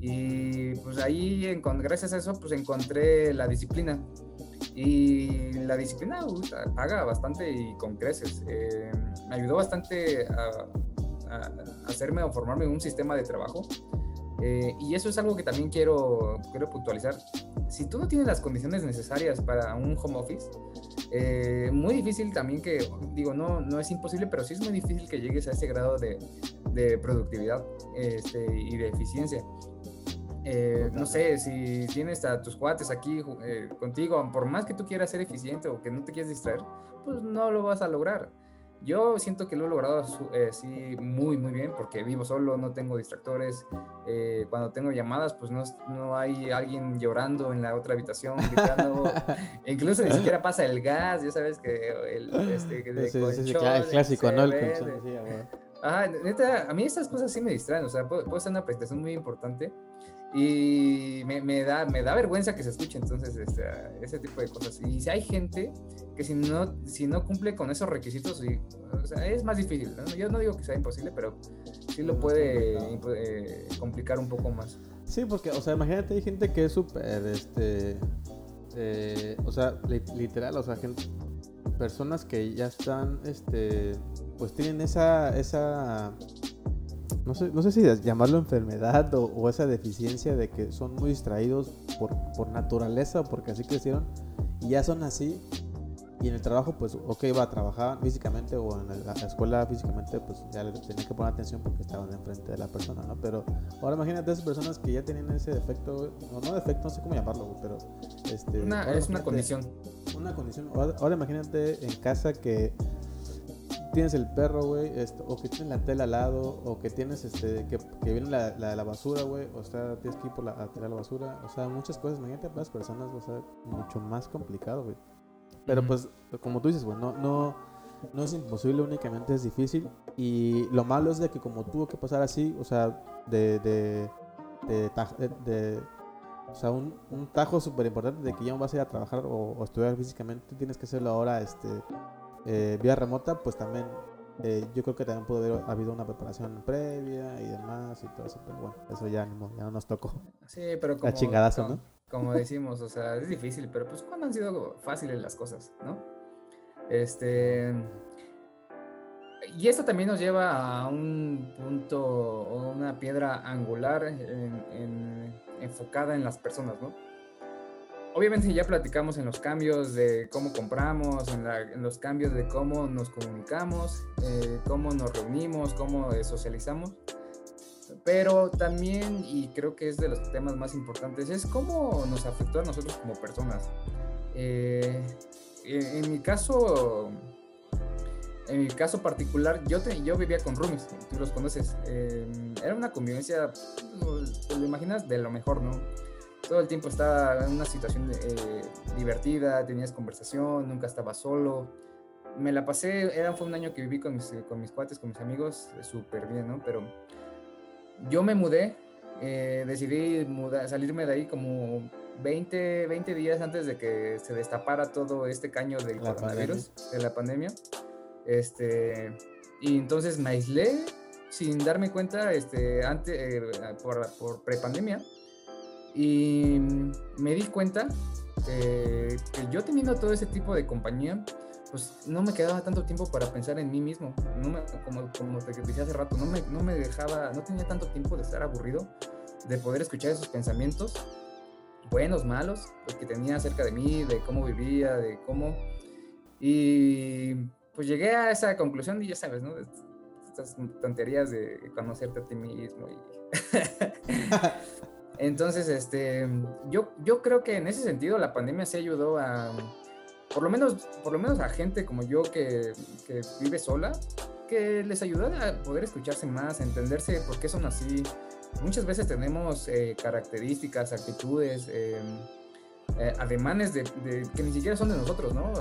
S1: Y pues ahí, gracias a eso, pues encontré la disciplina. Y la disciplina paga bastante y con creces. Eh, me ayudó bastante a, hacerme o formarme un sistema de trabajo. Eh, y eso es algo que también quiero, quiero puntualizar. Si tú no tienes las condiciones necesarias para un home office, eh, muy difícil también que, digo, no, no es imposible, pero sí es muy difícil que llegues a ese grado de, de productividad este, y de eficiencia. Eh, no sé, si tienes a tus cuates aquí eh, contigo, por más que tú quieras ser eficiente o que no te quieras distraer, pues no lo vas a lograr. Yo siento que lo he logrado eh, sí muy, muy bien porque vivo solo, no tengo distractores. cuando tengo llamadas, pues no, no, hay alguien llorando en la otra habitación, gritando. incluso ni siquiera pasa el gas, ya sabes que el, este,
S2: clásico, ¿no? El
S1: Ajá, neta, a mí estas cosas sí me distraen, o sea, puede, puede ser una presentación muy importante Y me, da, me da vergüenza que se escuche entonces este, ese tipo de cosas. Y si hay gente que si no, si no cumple con esos requisitos, es más difícil. Yo no digo que sea imposible, pero sí lo puede eh, complicar un poco más.
S2: Sí, porque, o sea, imagínate, hay gente que es súper, este, eh, o sea, literal, o sea, gente, personas que ya están, este, pues tienen esa, esa, no sé, no sé si llamarlo enfermedad o, esa deficiencia de que son muy distraídos por, por naturaleza o porque así crecieron y ya son así y en el trabajo, pues, ok, va a trabajar físicamente o en la, escuela físicamente, pues ya le tenía que poner atención porque estaban enfrente de la persona, ¿no? Pero ahora imagínate esas personas que ya tienen ese defecto, no, no defecto, no sé cómo llamarlo, pero... Este,
S1: es una condición.
S2: Una condición. Ahora, imagínate en casa que tienes el perro, güey, o que tienes la tela al lado, o que tienes, este, que, que viene la, la, basura, güey, o sea, tienes que ir por la, a tirar la basura, o sea, muchas cosas, imagínate para las personas, o sea, mucho más complicado, güey. Pero pues, como tú dices, bueno, no, no, es imposible, únicamente es difícil. Y lo malo es de que como tuvo que pasar así, o sea, de, de, de, o sea, un, un tajo súper importante de que ya no vas a ir a trabajar o, estudiar físicamente, tienes que hacerlo ahora este, eh, vía remota, pues también eh, yo creo que también pudo haber habido una preparación previa y demás y todo eso, pero bueno, eso ya, ya no nos tocó.
S1: Sí, pero como,
S2: La chingadazo, ¿no?
S1: como decimos, o sea, es difícil, pero pues cuando han sido fáciles las cosas, ¿no? Este... Y esto también nos lleva a un punto o una piedra angular enfocada en las personas, ¿no? Obviamente ya platicamos en los cambios de cómo compramos, en, los cambios de cómo nos comunicamos, eh, cómo nos reunimos, cómo eh, socializamos pero también, y creo que es de los temas más importantes, es cómo nos afectó a nosotros como personas. Eh, en, mi caso, en mi caso particular, yo, yo vivía con roomies, tú los conoces. Era una convivencia, pues, te lo imaginas, de lo mejor, ¿no? Todo el tiempo estaba en una situación eh, divertida, tenías conversación, nunca estaba solo. Me la pasé, era, fue un año que viví con mis, con mis cuates, con mis amigos, súper bien, ¿no? Pero yo me mudé, eh, decidí salirme de ahí como 20, 20 días antes de que se destapara todo este caño del coronavirus, de la pandemia. Este, y entonces me aislé sin darme cuenta este, antes, eh, por, por prepandemia. Y me di cuenta que yo teniendo todo ese tipo de compañía, pues no me quedaba tanto tiempo para pensar en mí mismo. No me, como, como te decía hace rato, no me, no me dejaba, no tenía tanto tiempo de estar aburrido, de poder escuchar esos pensamientos, buenos, malos, que tenía acerca de mí, de cómo vivía, de cómo... Y pues llegué a esa conclusión y ya sabes, ¿no? Estas tonterías de conocerte a ti mismo y... Entonces, este, yo, yo creo que en ese sentido la pandemia sí ayudó a por lo menos, por lo menos a gente como yo que, que vive sola, que les ayuda a poder escucharse más, a entenderse por qué son así. Muchas veces tenemos eh, características, actitudes, em, eh, ademanes de, que ni siquiera son de nosotros, ¿no?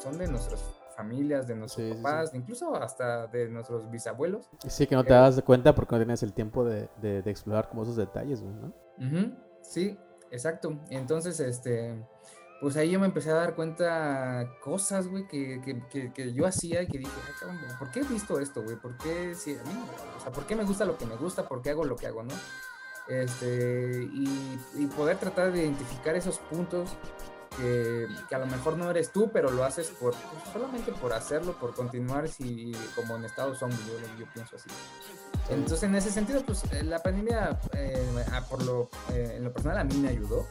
S1: son de nuestras familias, de nuestros papás, incluso hasta de nuestros bisabuelos.
S2: Sí, que no te das cuenta porque no tienes el tiempo de, de, explorar como esos detalles, ¿no?
S1: Sí, exacto. Entonces, este pues ahí yo me empecé a dar cuenta cosas, güey, que, que, que, yo hacía y que dije, ¿por qué he visto esto, güey? ¿Por qué, sí, a mí, o sea, ¿por qué me gusta lo que me gusta? ¿Por qué hago lo que hago, no? Este, y poder tratar de identificar esos puntos que, que, a lo mejor no eres tú, pero lo haces por pues, solamente por hacerlo, por continuar, si como en Estados Unidos, yo, yo pienso así. Entonces, en ese sentido, pues eh, la pandemia, eh, por lo, eh, en lo personal, a mí me ayudó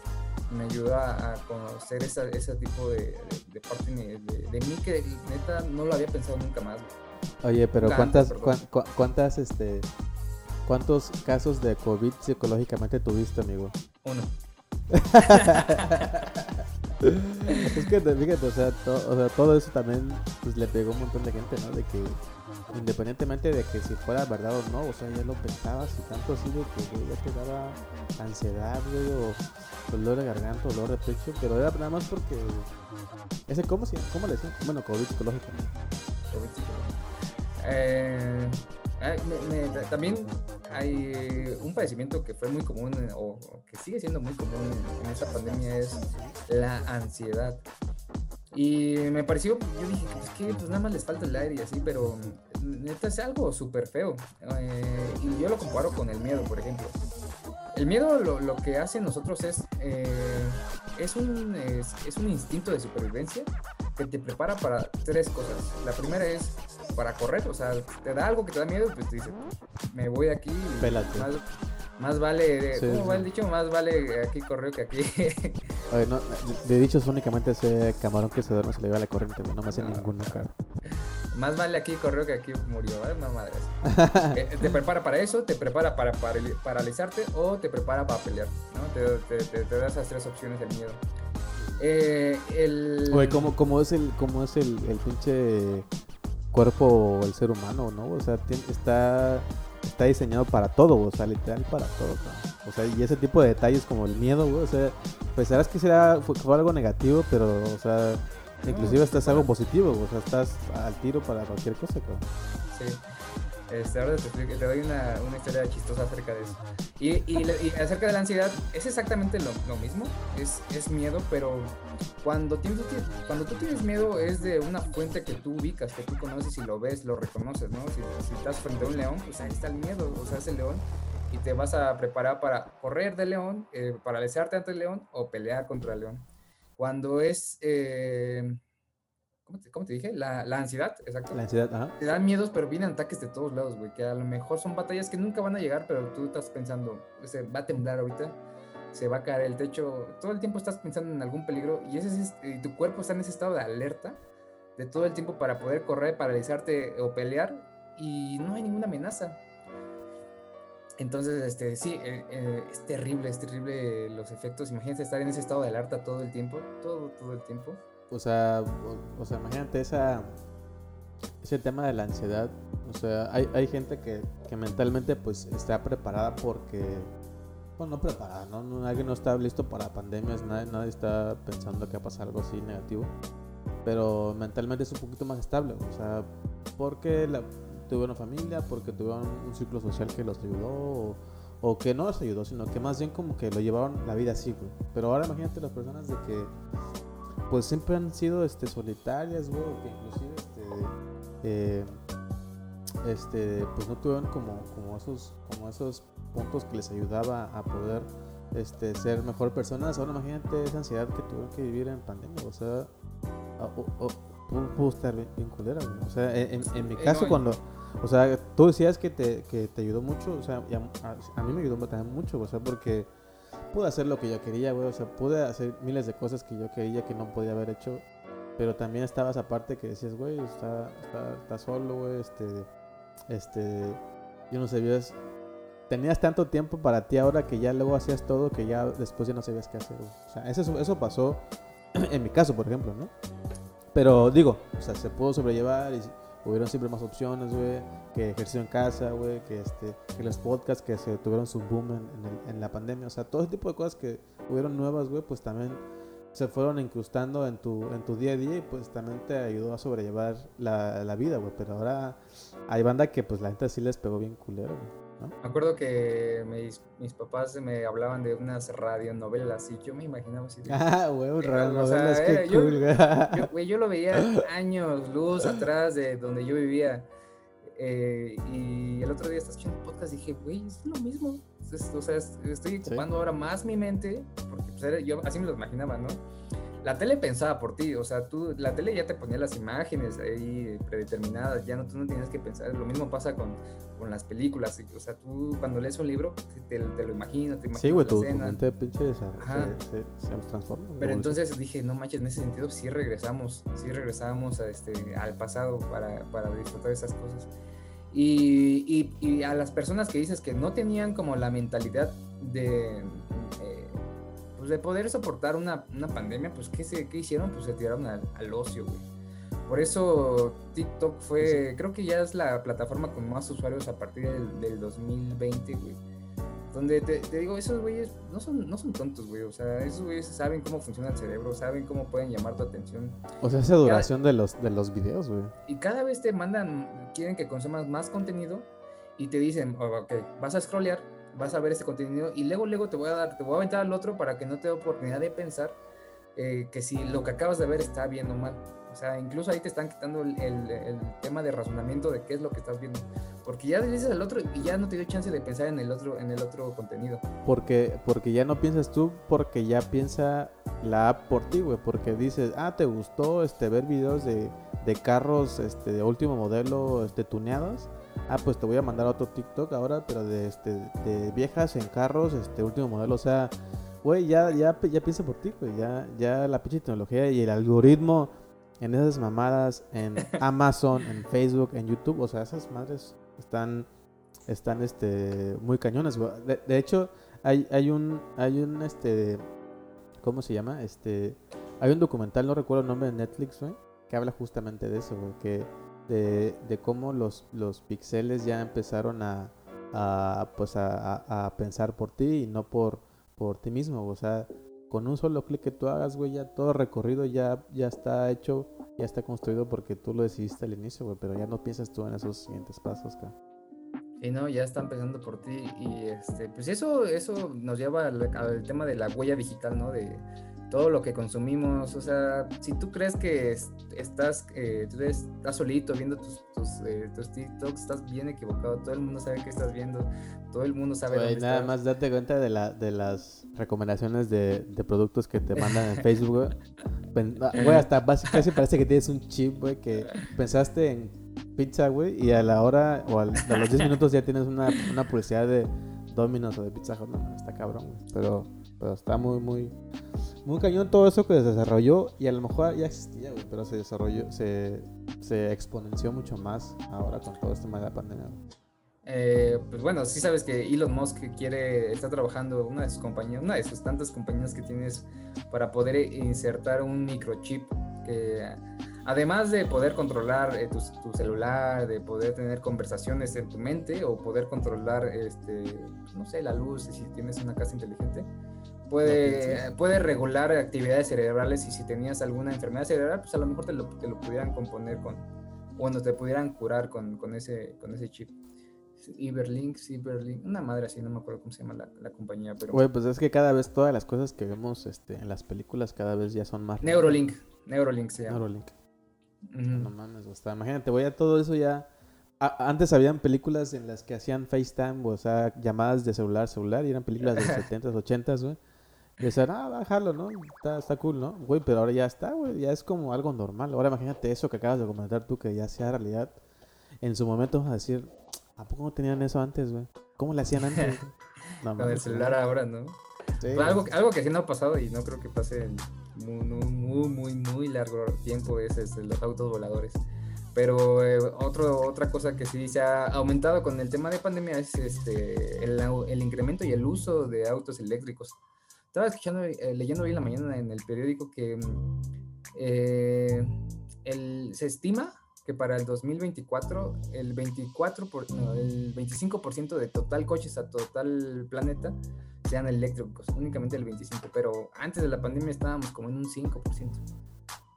S1: me ayuda a conocer esa, ese tipo de, parte de, mí que neta no lo había pensado nunca más.
S2: Oye, pero ¿cuántas, cuántas, este, cuántos casos de COVID psicológicamente tuviste, amigo?
S1: Uno.
S2: es que fíjate, o sea, o sea, todo eso también pues, le pegó un montón de gente, ¿no? De que independientemente de que si fuera verdad o no, o sea, ya lo pensabas y tanto así de que ya te daba ansiedad, güey, o dolor de garganta, dolor de pecho, pero era nada más porque ese cómo cómo le decían, bueno, COVID psicológico.
S1: Eh, Ah, también hay un padecimiento que fue muy común o, que sigue siendo muy común en esta pandemia es la ansiedad. Y me pareció, yo dije, pues que pues nada más les falta el aire y así, pero neta es algo súper feo. Eh, y yo lo comparo con el miedo, por ejemplo. El miedo lo, lo que hace en nosotros es, eh, es, un, es, un instinto de supervivencia que te prepara para tres cosas. La primera es para correr, o sea, te da algo que te da miedo, pues te dice, me voy aquí. Más, más, vale, ¿cómo va el dicho? Más vale aquí correr que aquí.
S2: no, de dichos únicamente ese camarón que se duerme se le va la corriente, no me hace ninguno,
S1: Más vale aquí corrió que aquí murió, ¿vale? No madres. Eh, te prepara para eso, te prepara para, paralizarte o te prepara para pelear, ¿no? Te, te, te, da esas tres opciones del miedo.
S2: Eh, el... Oye, ¿cómo, cómo, es el, cómo es el, el pinche cuerpo, el ser humano, ¿no? O sea, está, está diseñado para todo, o sea, literal para todo, O sea, y ese tipo de detalles como el miedo, güey, o sea, pues sabes que será, fue, algo negativo, pero, o sea, inclusive estás algo positivo, o sea, estás al tiro para cualquier cosa, cabrón.
S1: Sí. Este, ahora te, doy una, una, historia chistosa acerca de eso. Y, y, acerca de la ansiedad, es exactamente lo, lo, mismo, es, es miedo, pero cuando, tienes, cuando tú tienes miedo es de una fuente que tú ubicas, que tú conoces y lo ves, lo reconoces, ¿no? Si, si estás frente a un león, pues ahí está el miedo, o sea, es el león y te vas a preparar para correr del león, eh, paralizarte ante el león o pelear contra el león. Cuando es... Eh, ¿cómo te, dije? La, la, ansiedad, exacto.
S2: La ansiedad, ajá.
S1: Te dan miedos, pero vienen ataques de todos lados, güey, que a lo mejor son batallas que nunca van a llegar, pero tú estás pensando, se va a temblar ahorita, se va a caer el techo, todo el tiempo estás pensando en algún peligro y ese es, y tu cuerpo está en ese estado de alerta de todo el tiempo para poder correr, paralizarte o pelear y no hay ninguna amenaza. Entonces, este, sí, eh, eh, es terrible, es terrible los efectos. Imagínate estar en ese estado de alerta todo el tiempo, todo, todo el tiempo.
S2: O sea, o, sea, imagínate esa, ese tema de la ansiedad. O sea, hay, hay gente que, que, mentalmente pues está preparada porque, bueno, no preparada, ¿no? Alguien no está listo para pandemias, nadie, nadie está pensando que va a pasar algo así negativo. Pero mentalmente es un poquito más estable, o sea, porque la, tuvieron familia, porque tuvieron un ciclo social que los ayudó, o, que no los ayudó, sino que más bien como que lo llevaron la vida así. Pero ahora imagínate las personas de que pues siempre han sido este, solitarias, güey, que inclusive este, eh, este, pues no tuvieron como, como, esos, como esos puntos que les ayudaba a poder este, ser mejor personas. Ahora imagínate esa ansiedad que tuvieron que vivir en pandemia, o sea, pudo, estar bien, culera, güey. O sea, en, en mi caso cuando... O sea, tú decías que te, que te ayudó mucho, o sea, a, a, mí me ayudó también mucho, o sea, porque pude hacer lo que yo quería, güey. O sea, pude hacer miles de cosas que yo quería que no podía haber hecho. Pero también estabas aparte que decías, güey, está, está, está solo, güey. Este, este, yo no sabías. Tenías tanto tiempo para ti ahora que ya luego hacías todo que ya después ya no sabías qué hacer, güey. O sea, eso, eso pasó en mi caso, por ejemplo, ¿no? Pero digo, o sea, se pudo sobrellevar y hubieron siempre más opciones, güey, que ejercicio en casa, güey, que, este, que los podcasts que se tuvieron su boom en, en, la pandemia, o sea, todo ese tipo de cosas que hubieron nuevas, güey, pues también se fueron incrustando en tu, en tu día a día y pues también te ayudó a sobrellevar la, la vida, güey, pero ahora hay banda que pues la gente sí les pegó bien culero, güey.
S1: Me acuerdo que mis, mis, papás me hablaban de unas radionovelas y yo me imaginaba así.
S2: ah, güey, radionovelas, qué eh, cool,
S1: yo. Yo, lo veía años luz atrás de donde yo vivía. Eh, y el otro día estás escuchando podcast y dije, güey, es lo mismo. o sea, estoy ocupando ahora más mi mente, porque pues, yo así me lo imaginaba, ¿no? La tele pensaba por ti, o sea, tú, la tele ya te ponía las imágenes ahí predeterminadas, ya no, tú no tienes que pensar, lo mismo pasa con, con las películas, o sea, tú cuando lees un libro te, lo imaginas, te imaginas
S2: Sí, güey, tu, mente pinche se, se, transforma.
S1: Pero entonces dije, no manches, en ese sentido sí regresamos, sí regresamos a este, al pasado para, para disfrutar esas cosas. Y, y, y, a las personas que dices que no tenían como la mentalidad de... Pues, de poder soportar una, una pandemia, pues ¿qué, se, ¿qué hicieron? Pues se tiraron al, al ocio, güey. Por eso TikTok fue, creo que ya es la plataforma con más usuarios a partir del, del 2020, güey. Donde te, te, digo, esos güeyes no son, no son tontos, güey. O sea, esos güeyes saben cómo funciona el cerebro, saben cómo pueden llamar tu atención.
S2: O sea, esa duración de los, de los videos, güey.
S1: Y cada vez te mandan, quieren que consumas más contenido y te dicen, oh, ok, vas a scrollear, vas a ver este contenido y luego, luego te voy a dar, te voy a aventar al otro para que no te dé oportunidad de pensar eh, que si lo que acabas de ver está bien o mal. O sea, incluso ahí te están quitando el, el, tema de razonamiento de qué es lo que estás viendo. Porque ya dices al otro y ya no te dio chance de pensar en el otro, en el otro contenido.
S2: Porque, porque ya no piensas tú, porque ya piensa la app por ti, güey. Porque dices, ah, te gustó este ver videos de, de carros este, de último modelo este, tuneados ah, pues te voy a mandar otro TikTok ahora, pero de, este, de viejas en carros, este último modelo, o sea, güey, ya, ya, ya piensa por ti, güey, ya, ya la pinche tecnología y el algoritmo en esas mamadas, en Amazon, en Facebook, en YouTube, o sea, esas madres están, están, este, muy cañones, güey. De, hecho, hay, hay un, hay un, este, ¿cómo se llama? Este, hay un documental, no recuerdo el nombre de Netflix, güey, que habla justamente de eso, güey, que de, de cómo los, los pixeles ya empezaron a, a pues a, a, pensar por ti y no por, por ti mismo. O sea, con un solo clic que tú hagas, güey, ya todo recorrido ya, ya está hecho, ya está construido porque tú lo decidiste al inicio, güey, pero ya no piensas tú en esos siguientes pasos, cara.
S1: Sí, no, ya están pensando por ti y este, pues eso, eso nos lleva al, al tema de la huella digital, ¿no? De, todo lo que consumimos. O sea, si tú crees que estás, eh, tú estás solito viendo tus, tus, eh, tus, TikToks, estás bien equivocado. Todo el mundo sabe que estás viendo. Todo el mundo sabe.
S2: Güey, nada más date cuenta de, la, de las recomendaciones de, de productos que te mandan en Facebook, güey. hasta casi parece que tienes un chip, güey, que pensaste en pizza, güey, y a la hora o a los 10 minutos ya tienes una, una publicidad de Domino's o de Pizza Hut. No, está cabrón, güey. Pero, pero está muy, muy muy cañón todo eso que se desarrolló y a lo mejor ya existía, güey, pero se desarrolló, se, se exponenció mucho más ahora con todo este tema de la pandemia.
S1: Eh, pues bueno, sí sabes que Elon Musk quiere, está trabajando una de sus compañías, una de sus tantas compañías que tienes para poder insertar un microchip que además de poder controlar eh, tu, tu, celular, de poder tener conversaciones en tu mente o poder controlar, este, no sé, la luz si tienes una casa inteligente, puede, puede regular actividades cerebrales y si tenías alguna enfermedad cerebral, pues a lo mejor te lo, te lo pudieran componer con, bueno, te pudieran curar con, con, ese, con ese chip. Iberlink, Cyberlink, una madre así, no me acuerdo cómo se llama la, la compañía, pero...
S2: Güey, pues es que cada vez todas las cosas que vemos este, en las películas cada vez ya son más...
S1: Neurolink, Neurolink se llama.
S2: Neurolink. No mames, o sea, imagínate, voy a todo eso ya... antes habían películas en las que hacían FaceTime, o sea, llamadas de celular a celular, y eran películas de los 70s, 80s, güey. Y decían, ah, bájalo, ¿no? Está, está cool, ¿no? Güey, pero ahora ya está, güey. Ya es como algo normal. Ahora imagínate eso que acabas de comentar tú, que ya sea realidad. En su momento vas a decir, ¿a poco no tenían eso antes, güey? ¿Cómo le hacían antes?
S1: No, Con el celular ahora, ¿no? Sí, algo, algo que sí no ha pasado y no creo que pase en muy, muy, muy, muy largo tiempo es, es los autos voladores. Pero eh, otro, otra cosa que sí se ha aumentado con el tema de pandemia es este, el, el incremento y el uso de autos eléctricos. Estaba escuchando, eh, leyendo hoy en la mañana en el periódico que mm, eh, el, se estima que para el 2024 el 24 por, el 25% de total coches a total planeta sean eléctricos, únicamente el 25, pero antes de la pandemia estábamos como en un 5%.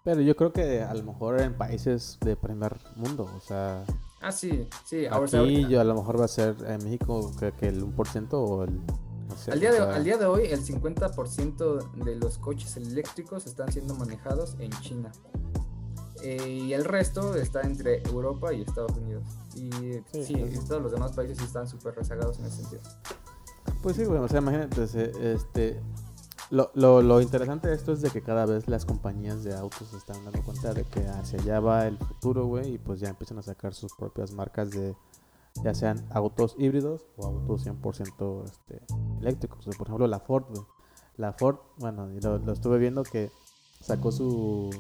S2: Pero yo creo que a lo mejor en países de primer mundo, o sea...
S1: Ah, sí, sí.
S2: Aquí yo a lo mejor va a ser en México que, que el 1% o el
S1: al, día de, al día de hoy, el 50% de los coches eléctricos están siendo manejados en China. Eh, y el resto está entre Europa y Estados Unidos. Y sí, todos los demás países están súper rezagados en ese sentido.
S2: Pues sí, bueno, o sea, imagínate, este, lo, lo, lo, interesante de esto es de que cada vez las compañías de autos se están dando cuenta de que hacia allá va el futuro, güey, y pues ya empiezan a sacar sus propias marcas de, ya sean autos híbridos o autos 100% este, eléctricos. por ejemplo, la Ford, La Ford, bueno, lo, estuve viendo que sacó su,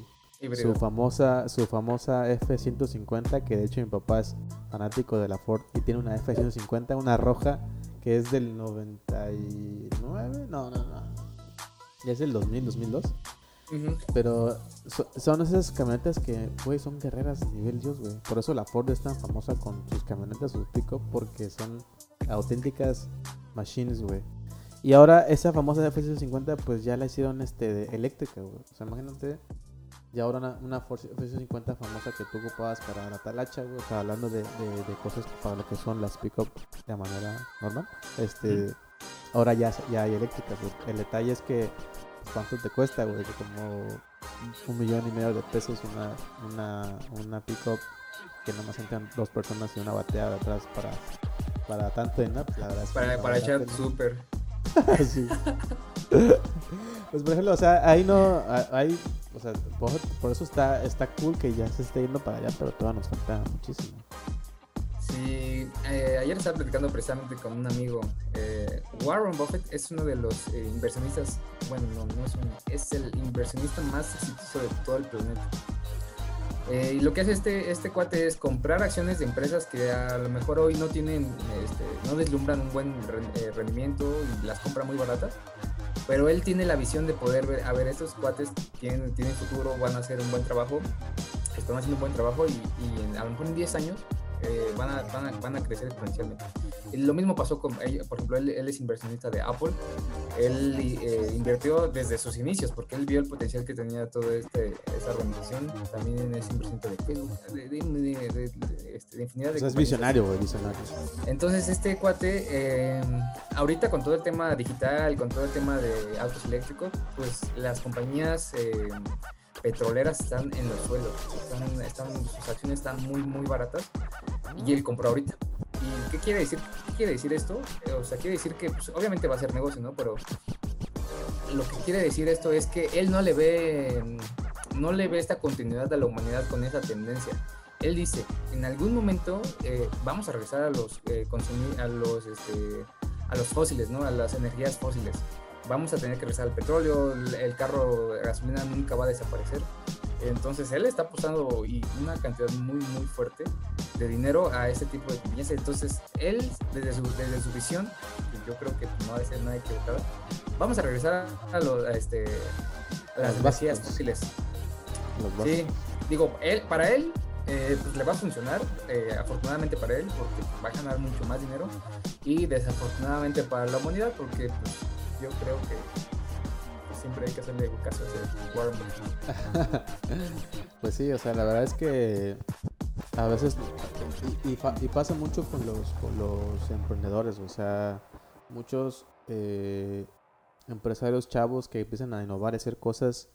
S2: su famosa su famosa F-150, que de hecho mi papá es fanático de la Ford y tiene una F-150, una roja que es del 99, no, no, no. Ya es del 2000, 2002. Pero son esas camionetas que, güey, son guerreras de nivel Dios, güey. Por eso la Ford es tan famosa con sus camionetas, sus pick porque son auténticas machines, güey. Y ahora esa famosa F-150 pues ya la hicieron este eléctrica, güey. O sea, imagínate y ahora una, una Ford F-150 famosa que tú ocupabas para la talacha, güey, o sea, hablando de, de, de cosas para lo que son las pick-up de manera normal, este, ahora ya, ya hay eléctricas, güey. El detalle es que, ¿cuánto te cuesta, güey? Como un millón y medio de pesos una, una, una pick-up que nomás entran dos personas y una batea de atrás para, para tanto en pues la verdad es que
S1: Para, para echar súper.
S2: Sí. Pues por ejemplo, o sea, ahí no, ahí, o sea, por, por eso está, está cool que ya se esté yendo para allá, pero todavía nos falta muchísimo.
S1: Sí, eh, ayer estaba platicando precisamente con un amigo. eh, Warren Buffett es uno de los eh, inversionistas, bueno, no, no es uno, es el inversionista más exitoso de todo el planeta. Y lo que hace este, este cuate es comprar acciones de empresas que a lo mejor hoy no tienen, este, no deslumbran un buen ren- rendimiento y las compra muy baratas. Pero él tiene la visión de poder ver, a ver, estos cuates tienen, tienen futuro, van a hacer un buen trabajo, están haciendo un buen trabajo y, en- a lo mejor en 10 años eh, van, a, van, a, van a crecer exponencialmente. Y lo mismo pasó con, ella, por ejemplo, él, él es inversionista de Apple. Él eh, invirtió desde sus inicios porque él vio el potencial que tenía toda este, esta organización. También es inversionista de Facebook, de, de, de, de- de- este, de infinidad
S2: O
S1: de
S2: sea, es visionario, güey, visionario.
S1: Entonces este cuate, eh, ahorita con todo el tema digital, con todo el tema de autos eléctricos, pues las compañías eh, petroleras están en los suelos, están, están- sus acciones están muy, muy baratas y él compró ahorita. ¿Y qué quiere decir? ¿Qué quiere decir esto? Eh, o sea, quiere decir que pues, obviamente va a ser negocio, ¿no? Pero lo que quiere decir esto es que él no le ve, no le ve esta continuidad a la humanidad con esa tendencia él dice, en algún momento eh, vamos a regresar a los eh, consumir, a los este, a los fósiles, ¿no? A las energías fósiles. Vamos a tener que regresar al petróleo, el, carro de gasolina nunca va a desaparecer. Entonces él está apostando y una cantidad muy muy fuerte de dinero a este tipo de compañías. Entonces él desde su, desde su visión, yo creo que no ha de ser nada equivocada, vamos a regresar a, lo- a este, a las energías fósiles. Sí, digo, él, para él eh, pues le va a funcionar, eh, afortunadamente para él, porque va a ganar mucho más dinero, y desafortunadamente para la humanidad, porque pues, yo creo que siempre hay que hacerle caso a Warren.
S2: Pues sí, o sea, la verdad es que a veces y, pasa mucho con los con los emprendedores, o sea, muchos eh, empresarios chavos que empiezan a innovar, a hacer cosas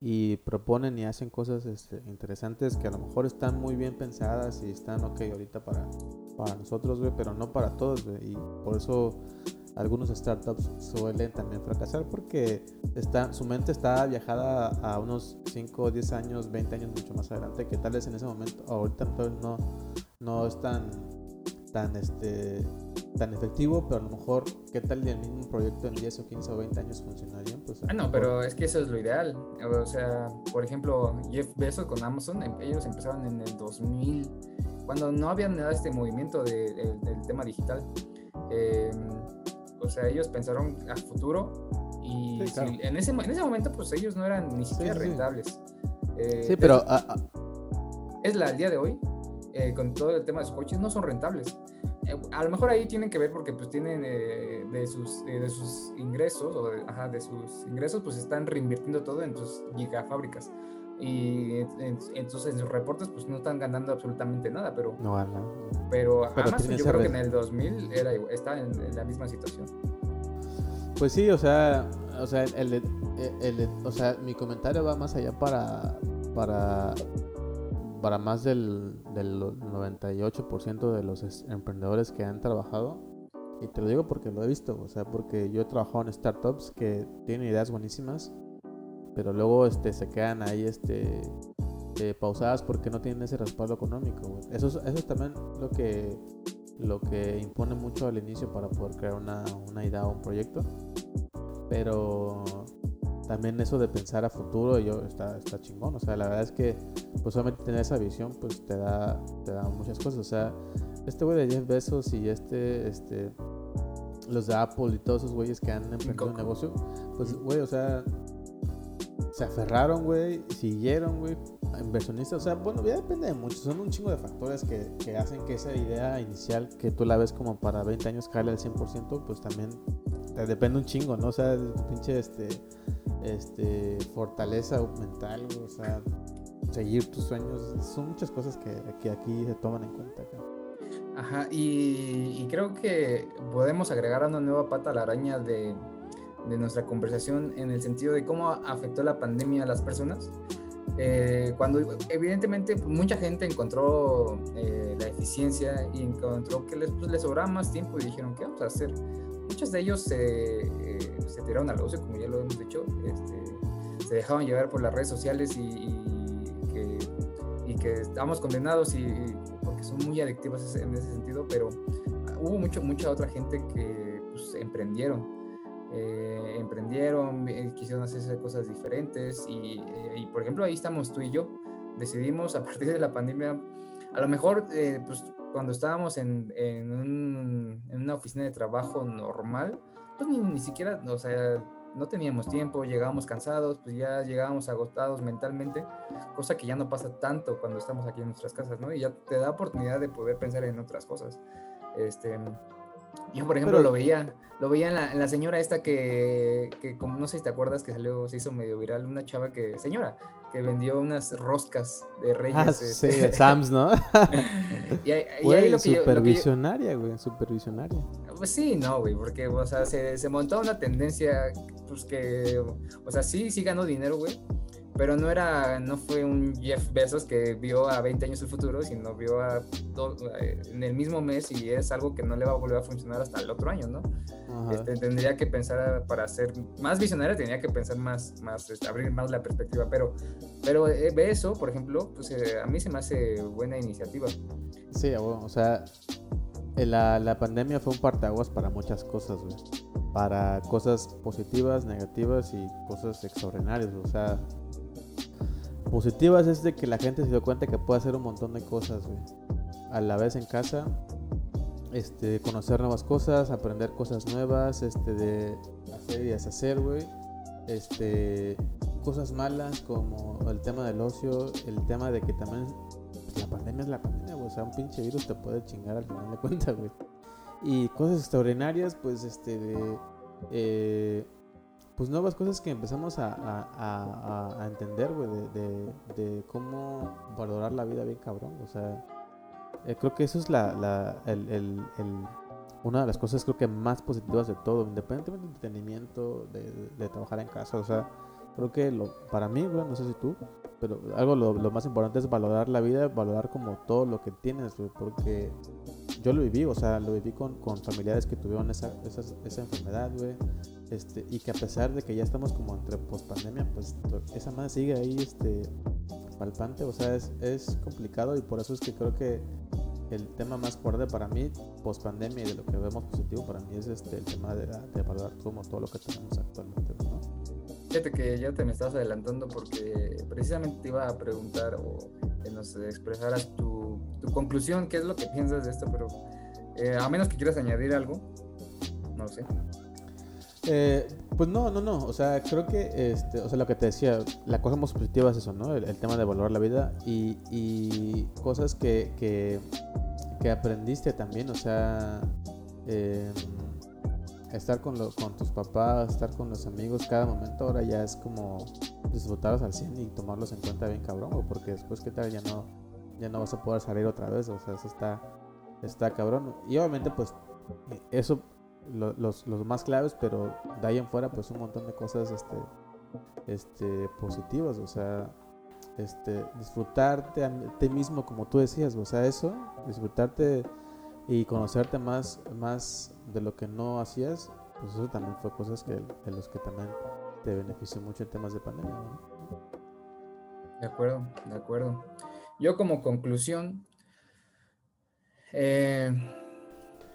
S2: y proponen y hacen cosas este, interesantes que a lo mejor están muy bien pensadas y están ok ahorita para, para nosotros, güey, pero no para todos, y por eso algunos startups suelen también fracasar porque está, su mente está viajada a unos 5, 10 años, 20 años mucho más adelante, que tal vez en ese momento, ahorita entonces no, no es tan, tan, este, tan efectivo, pero a lo mejor, ¿qué tal el mismo proyecto en 10 o 15 o 20 años funcionaría? Pues,
S1: Ah, no,
S2: mejor-
S1: pero es que eso es lo ideal. O sea, por ejemplo, Jeff Bezos con Amazon, em- ellos empezaron en el 2000, cuando no había nada este movimiento de- de- del tema digital. Eh, o sea, ellos pensaron a futuro y
S2: Sí,
S1: si-
S2: claro.
S1: en, ese, en ese momento pues ellos no eran ni siquiera
S2: sí,
S1: rentables. Eh,
S2: Sí, pero ah, ah,
S1: es la al día de hoy, eh, con todo el tema de sus coches, no son rentables. Eh, a lo mejor ahí tienen que ver porque pues tienen eh, de, sus, eh, de sus ingresos, o de, ajá, de sus ingresos, pues están reinvirtiendo todo en sus gigafábricas. Y en- en- entonces en sus reportes pues no están ganando absolutamente nada, pero,
S2: no gana.
S1: pero,
S2: Pero
S1: Amazon yo creo que en el 2000 era, igual- está en, en la misma situación.
S2: Pues sí, o sea, o sea, el, el- el- o sea, mi comentario va más allá para, para, para más del, del 98% de los es- emprendedores que han trabajado. Y te lo digo porque lo he visto, o sea, porque yo he trabajado en startups que tienen ideas buenísimas, pero luego este, se quedan ahí este, eh, pausadas porque no tienen ese respaldo económico. güey. Eso, es- eso es también lo que, lo que impone mucho al inicio para poder crear una, una idea o un proyecto. Pero también eso de pensar a futuro yo está, está chingón. O sea, la verdad es que pues solamente tener esa visión pues te da, te da muchas cosas. O sea, este güey de Jeff Bezos y este, este, los de Apple y todos esos güeyes que han emprendido un negocio, pues güey, o sea, se aferraron, güey, siguieron, güey, inversionistas, o sea, bueno, ya depende de mucho, son un chingo de factores que, que hacen que esa idea inicial que tú la ves como para 20 años cale al 100%, pues también te depende un chingo, ¿no? O sea, el pinche, este, este, fortaleza mental, o sea, seguir tus sueños. Son muchas cosas que, que aquí se toman en cuenta.
S1: Ajá, y, creo que podemos agregar una nueva pata a la araña de, de nuestra conversación en el sentido de cómo afectó la pandemia a las personas. Eh, cuando evidentemente mucha gente encontró eh, la eficiencia y encontró que les, pues, les sobraba más tiempo y dijeron, ¿qué vamos a hacer? Muchos de ellos se, eh, se tiraron al ocio, como ya lo hemos dicho, este, se dejaban llevar por las redes sociales y, que, y que estábamos condenados y, porque son muy adictivas en ese sentido, pero hubo mucho, mucha otra gente que pues, emprendieron eh, emprendieron, eh, quisieron hacerse cosas diferentes eh, y, por ejemplo ahí estamos tú y yo. Decidimos a partir de la pandemia, a lo mejor pues cuando estábamos en, en, una oficina de trabajo normal, pues ni, ni, siquiera, o sea, no teníamos tiempo, llegábamos cansados, pues ya llegábamos agotados mentalmente, cosa que ya no pasa tanto cuando estamos aquí en nuestras casas, ¿no? Y ya te da oportunidad de poder pensar en otras cosas. Este, yo, por ejemplo, lo veía, lo veía en la, señora esta que, que, como no sé si te acuerdas, que salió, se hizo medio viral, una chava que, señora, que vendió unas roscas de reyes. Ah,
S2: sí, este. Sam's, ¿no? y, ahí lo que supervisionaria, güey, supervisionaria.
S1: Pues sí, no, güey, porque, o sea, se, se montó una tendencia, pues que, o sea, sí, sí ganó dinero, güey, pero no era, no fue un Jeff Bezos que vio a 20 años el futuro, sino vio a eh, en el mismo mes y es algo que no le va a volver a funcionar hasta el otro año, ¿no? Este, tendría que pensar para ser más visionario, tenía que pensar más, más este, abrir más la perspectiva, pero, pero eh, ve eso, por ejemplo, pues eh, a mí se me hace buena iniciativa.
S2: Sí, o sea, la, la pandemia fue un parteaguas para muchas cosas, güey. Para cosas positivas, negativas y cosas extraordinarias, o sea, positivas es de que la gente se dio cuenta que puede hacer un montón de cosas, güey. A la vez en casa, este, conocer nuevas cosas, aprender cosas nuevas, este, de hacer y deshacer, güey. Este, cosas malas como el tema del ocio, el tema de que también la pandemia es la pandemia, güey. O sea, un pinche virus te puede chingar al final de cuentas, güey. Y cosas extraordinarias, pues, este, de... Eh, pues nuevas cosas que empezamos a, entender, güey, de, cómo valorar la vida bien cabrón. O sea, eh, creo que eso es la, la el, una de las cosas creo que más positivas de todo, independientemente del entretenimiento, de, trabajar en casa. O sea, creo que lo, para mí, no sé si tú, pero algo lo, más importante es valorar la vida, valorar como todo lo que tienes, porque yo lo viví, o sea, lo viví con, con familiares que tuvieron esa, esa, esa enfermedad, güey este, y que a pesar de que ya estamos como entre post pandemia, pues esa madre sigue ahí este, palpante, o sea, es, es complicado y por eso es que creo que el tema más fuerte para mí, post pandemia y de lo que vemos positivo para mí es este, el tema de, de valorar como todo lo que tenemos actualmente. ¿no?
S1: Fíjate que ya te me estabas adelantando porque precisamente te iba a preguntar o que nos expresaras tu, tu conclusión, qué es lo que piensas de esto, pero eh, a menos que quieras añadir algo, no sé.
S2: Eh, pues no, no, no. O sea, creo que, este, o sea, lo que te decía, la cosa más positiva es eso, ¿no? El, tema de valorar la vida y, y cosas que, que, que, aprendiste también, o sea, em, estar con, lo, con tus papás, estar con los amigos, cada momento ahora ya es como disfrutarlos al 100 y tomarlos en cuenta bien cabrón, porque después, ¿qué tal? Ya no, ya no vas a poder salir otra vez, o sea, eso está, está cabrón. Y obviamente, pues, eso los, los, más claves, pero de ahí en fuera, pues un montón de cosas este, este, positivas, o sea, este, disfrutarte a ti mismo, como tú decías, o sea, eso, disfrutarte y conocerte más, más de lo que no hacías, pues eso también fue cosas que, de los que también te benefició mucho en temas de pandemia.
S1: De acuerdo, de acuerdo. Yo como conclusión, eh,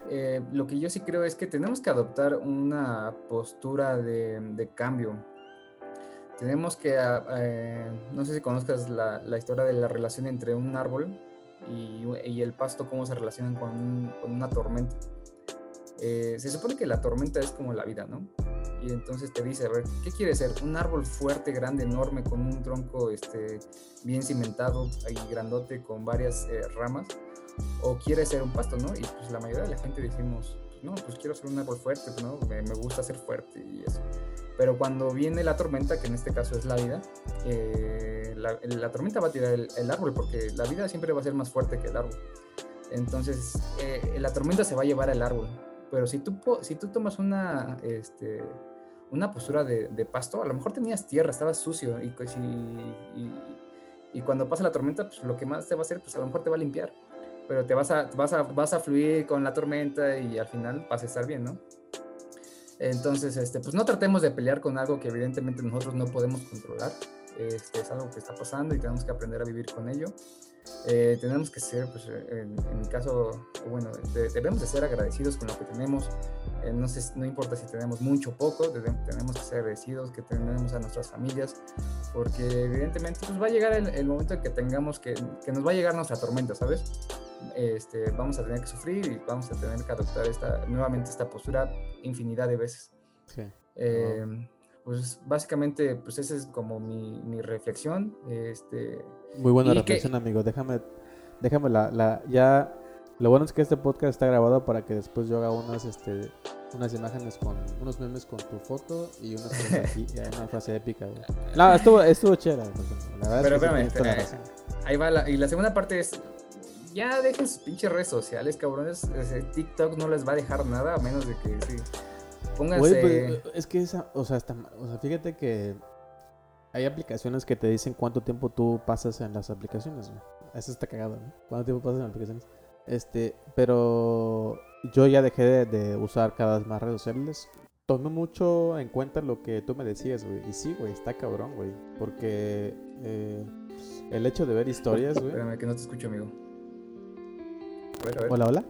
S1: eh, lo que yo sí creo es que tenemos que adoptar una postura de, cambio. Tenemos que, ah, eh, no sé si conozcas la, historia de la relación entre un árbol y, el pasto, cómo se relacionan con, una tormenta. Eh, se supone que la tormenta es como la vida, ¿no? Y entonces te dice, a ver, ¿qué quiere ser? Un árbol fuerte, grande, enorme, con un tronco este, bien cimentado y grandote, con varias ramas o quiere ser un pasto, ¿no? Y pues la mayoría de la gente decimos, no, pues quiero ser un árbol fuerte, ¿no? Me, gusta ser fuerte y eso. Pero cuando viene la tormenta, que en este caso es la vida, eh, la, tormenta va a tirar el, árbol porque la vida siempre va a ser más fuerte que el árbol. Entonces, eh, la tormenta se va a llevar al árbol. Pero si tú, si tú tomas una, este, una postura de, de, pasto, a lo mejor tenías tierra, estabas sucio y, pues, y, y, y, cuando pasa la tormenta, pues lo que más te va a hacer, pues a lo mejor te va a limpiar, pero te vas a, vas a, vas a fluir con la tormenta y al final vas a estar bien, ¿no? Entonces, este, pues no tratemos de pelear con algo que evidentemente nosotros no podemos controlar. Este, es algo que está pasando y tenemos que aprender a vivir con ello. Eh, tenemos que ser, pues, en, en, mi caso, bueno, de, debemos de ser agradecidos con lo que tenemos. Eh, no, sé, no importa si tenemos mucho o poco, tenemos que ser agradecidos que tenemos a nuestras familias, porque evidentemente pues, va a llegar el, el momento en que tengamos que, que, nos va a llegar nuestra tormenta, ¿sabes? Este, vamos a tener que sufrir y vamos a tener que adoptar esta, nuevamente esta postura infinidad de veces.
S2: Sí.
S1: Eh, wow. Pues básicamente, pues esa es como mi, mi reflexión. Este,
S2: muy buena reflexión, que... amigo. Déjame, déjame la, la, ya. Lo bueno es que este podcast está grabado para que después yo haga unas, este, unas imágenes con unos memes con tu foto y una frase, una frase épica. Güey. No, estuvo, estuvo chévere.
S1: La verdad Pero es que espérame, espérame. Ahí va la, y la segunda parte es ya dejen sus pinches redes sociales, cabrones. TikTok no les va a dejar nada a menos de que sí. Pónganse.
S2: Güey, pues, es que esa, o sea, está, o sea, fíjate que hay aplicaciones que te dicen cuánto tiempo tú pasas en las aplicaciones, güey. Eso está cagado, ¿no? ¿Cuánto tiempo pasas en las aplicaciones? Este, pero yo ya dejé de, de, usar cada vez más redes sociales. Tomé mucho en cuenta lo que tú me decías, güey. Y sí, güey, está cabrón, güey. Porque eh, el hecho de ver historias, güey.
S1: Espérame, que no te escucho, amigo.
S2: A ver, a ver. Hola, hola.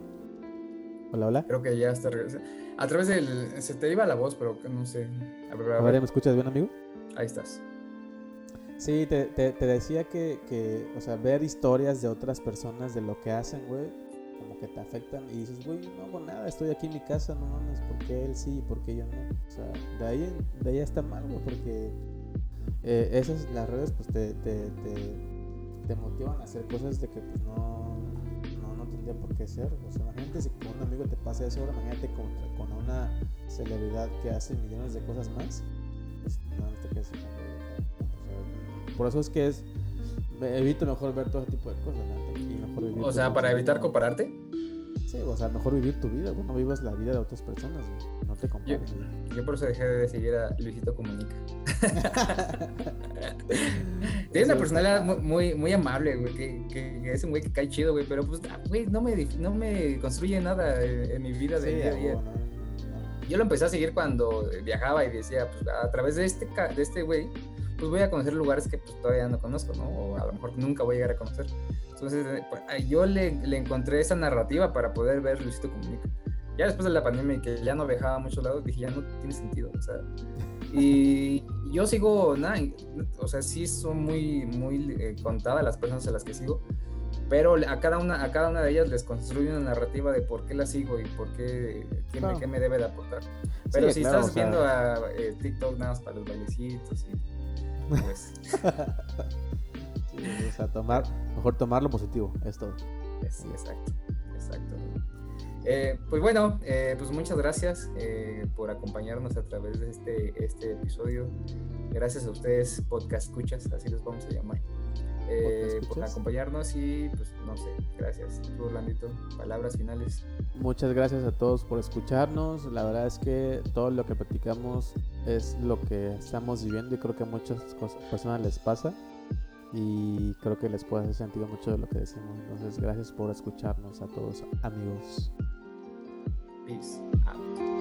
S2: Hola, hola.
S1: Creo que ya está regresando. A través del. Se te iba la voz, pero no sé.
S2: A ver, a ver. ¿me escuchas bien, amigo?
S1: Ahí estás.
S2: Sí, te, te, te decía que, que, o sea, ver historias de otras personas de lo que hacen, güey, como que te afectan y dices, güey, no hago nada, estoy aquí en mi casa, no mames, ¿por qué él sí y por qué yo no? O sea, de ahí, de ahí está mal, güey, porque eh, esas, las redes, pues te, te, te, te, motivan a hacer cosas de que, pues no, por qué ser. O sea, imagínate si con un amigo te pasa eso, ahora imagínate con, con una celebridad que hace millones de cosas más, pues no te quedas por eso es que es. Evito mejor ver todo ese tipo de cosas. ¿no? Y mejor
S1: vivir o sea, para evitar compararte.
S2: Sí, o sea, mejor vivir tu vida, no vivas la vida de otras personas, no te compares.
S1: Yo, yo, por eso dejé de seguir a Luisito Comunica. Tiene una personalidad muy, muy amable, güey, que, que, que, es un güey que cae chido, güey, pero pues, ah, güey, no me, no me construye nada en, en mi vida de sí, día a día. Bueno, no. Yo lo empecé a seguir cuando viajaba y decía, pues a través de este de este güey, pues voy a conocer lugares que pues, todavía no conozco, ¿no? O a lo mejor nunca voy a llegar a conocer. Entonces, eh, pues, yo le, le, encontré esa narrativa para poder ver Luisito Comunica. Ya después de la pandemia y que ya no viajaba a muchos lados, dije, ya no tiene sentido, o sea. Y yo sigo, nada, o sea, sí son muy, muy eh, contadas las personas a las que sigo, pero a cada una a cada una de ellas les construye una narrativa de por qué la sigo y por qué qué, claro. me, qué me, debe de aportar pero sí, si claro, estás o sea... viendo a eh, TikTok nada más para los bailecitos y
S2: pues. sí, o sea, tomar, mejor tomar lo positivo, es todo.
S1: Sí, exacto, exacto. Eh, pues bueno, eh, pues muchas gracias eh, por acompañarnos a través de este, este episodio. Gracias a ustedes, podcast escuchas, así los vamos a llamar. Eh, por acompañarnos y pues no sé, gracias. Tú, Orlandito, palabras finales.
S2: Muchas gracias a todos por escucharnos. La verdad es que todo lo que platicamos es lo que estamos viviendo y creo que a muchas personas les pasa y creo que les puede hacer sentido mucho de lo que decimos. Entonces, gracias por escucharnos a todos, amigos.
S1: Peace out.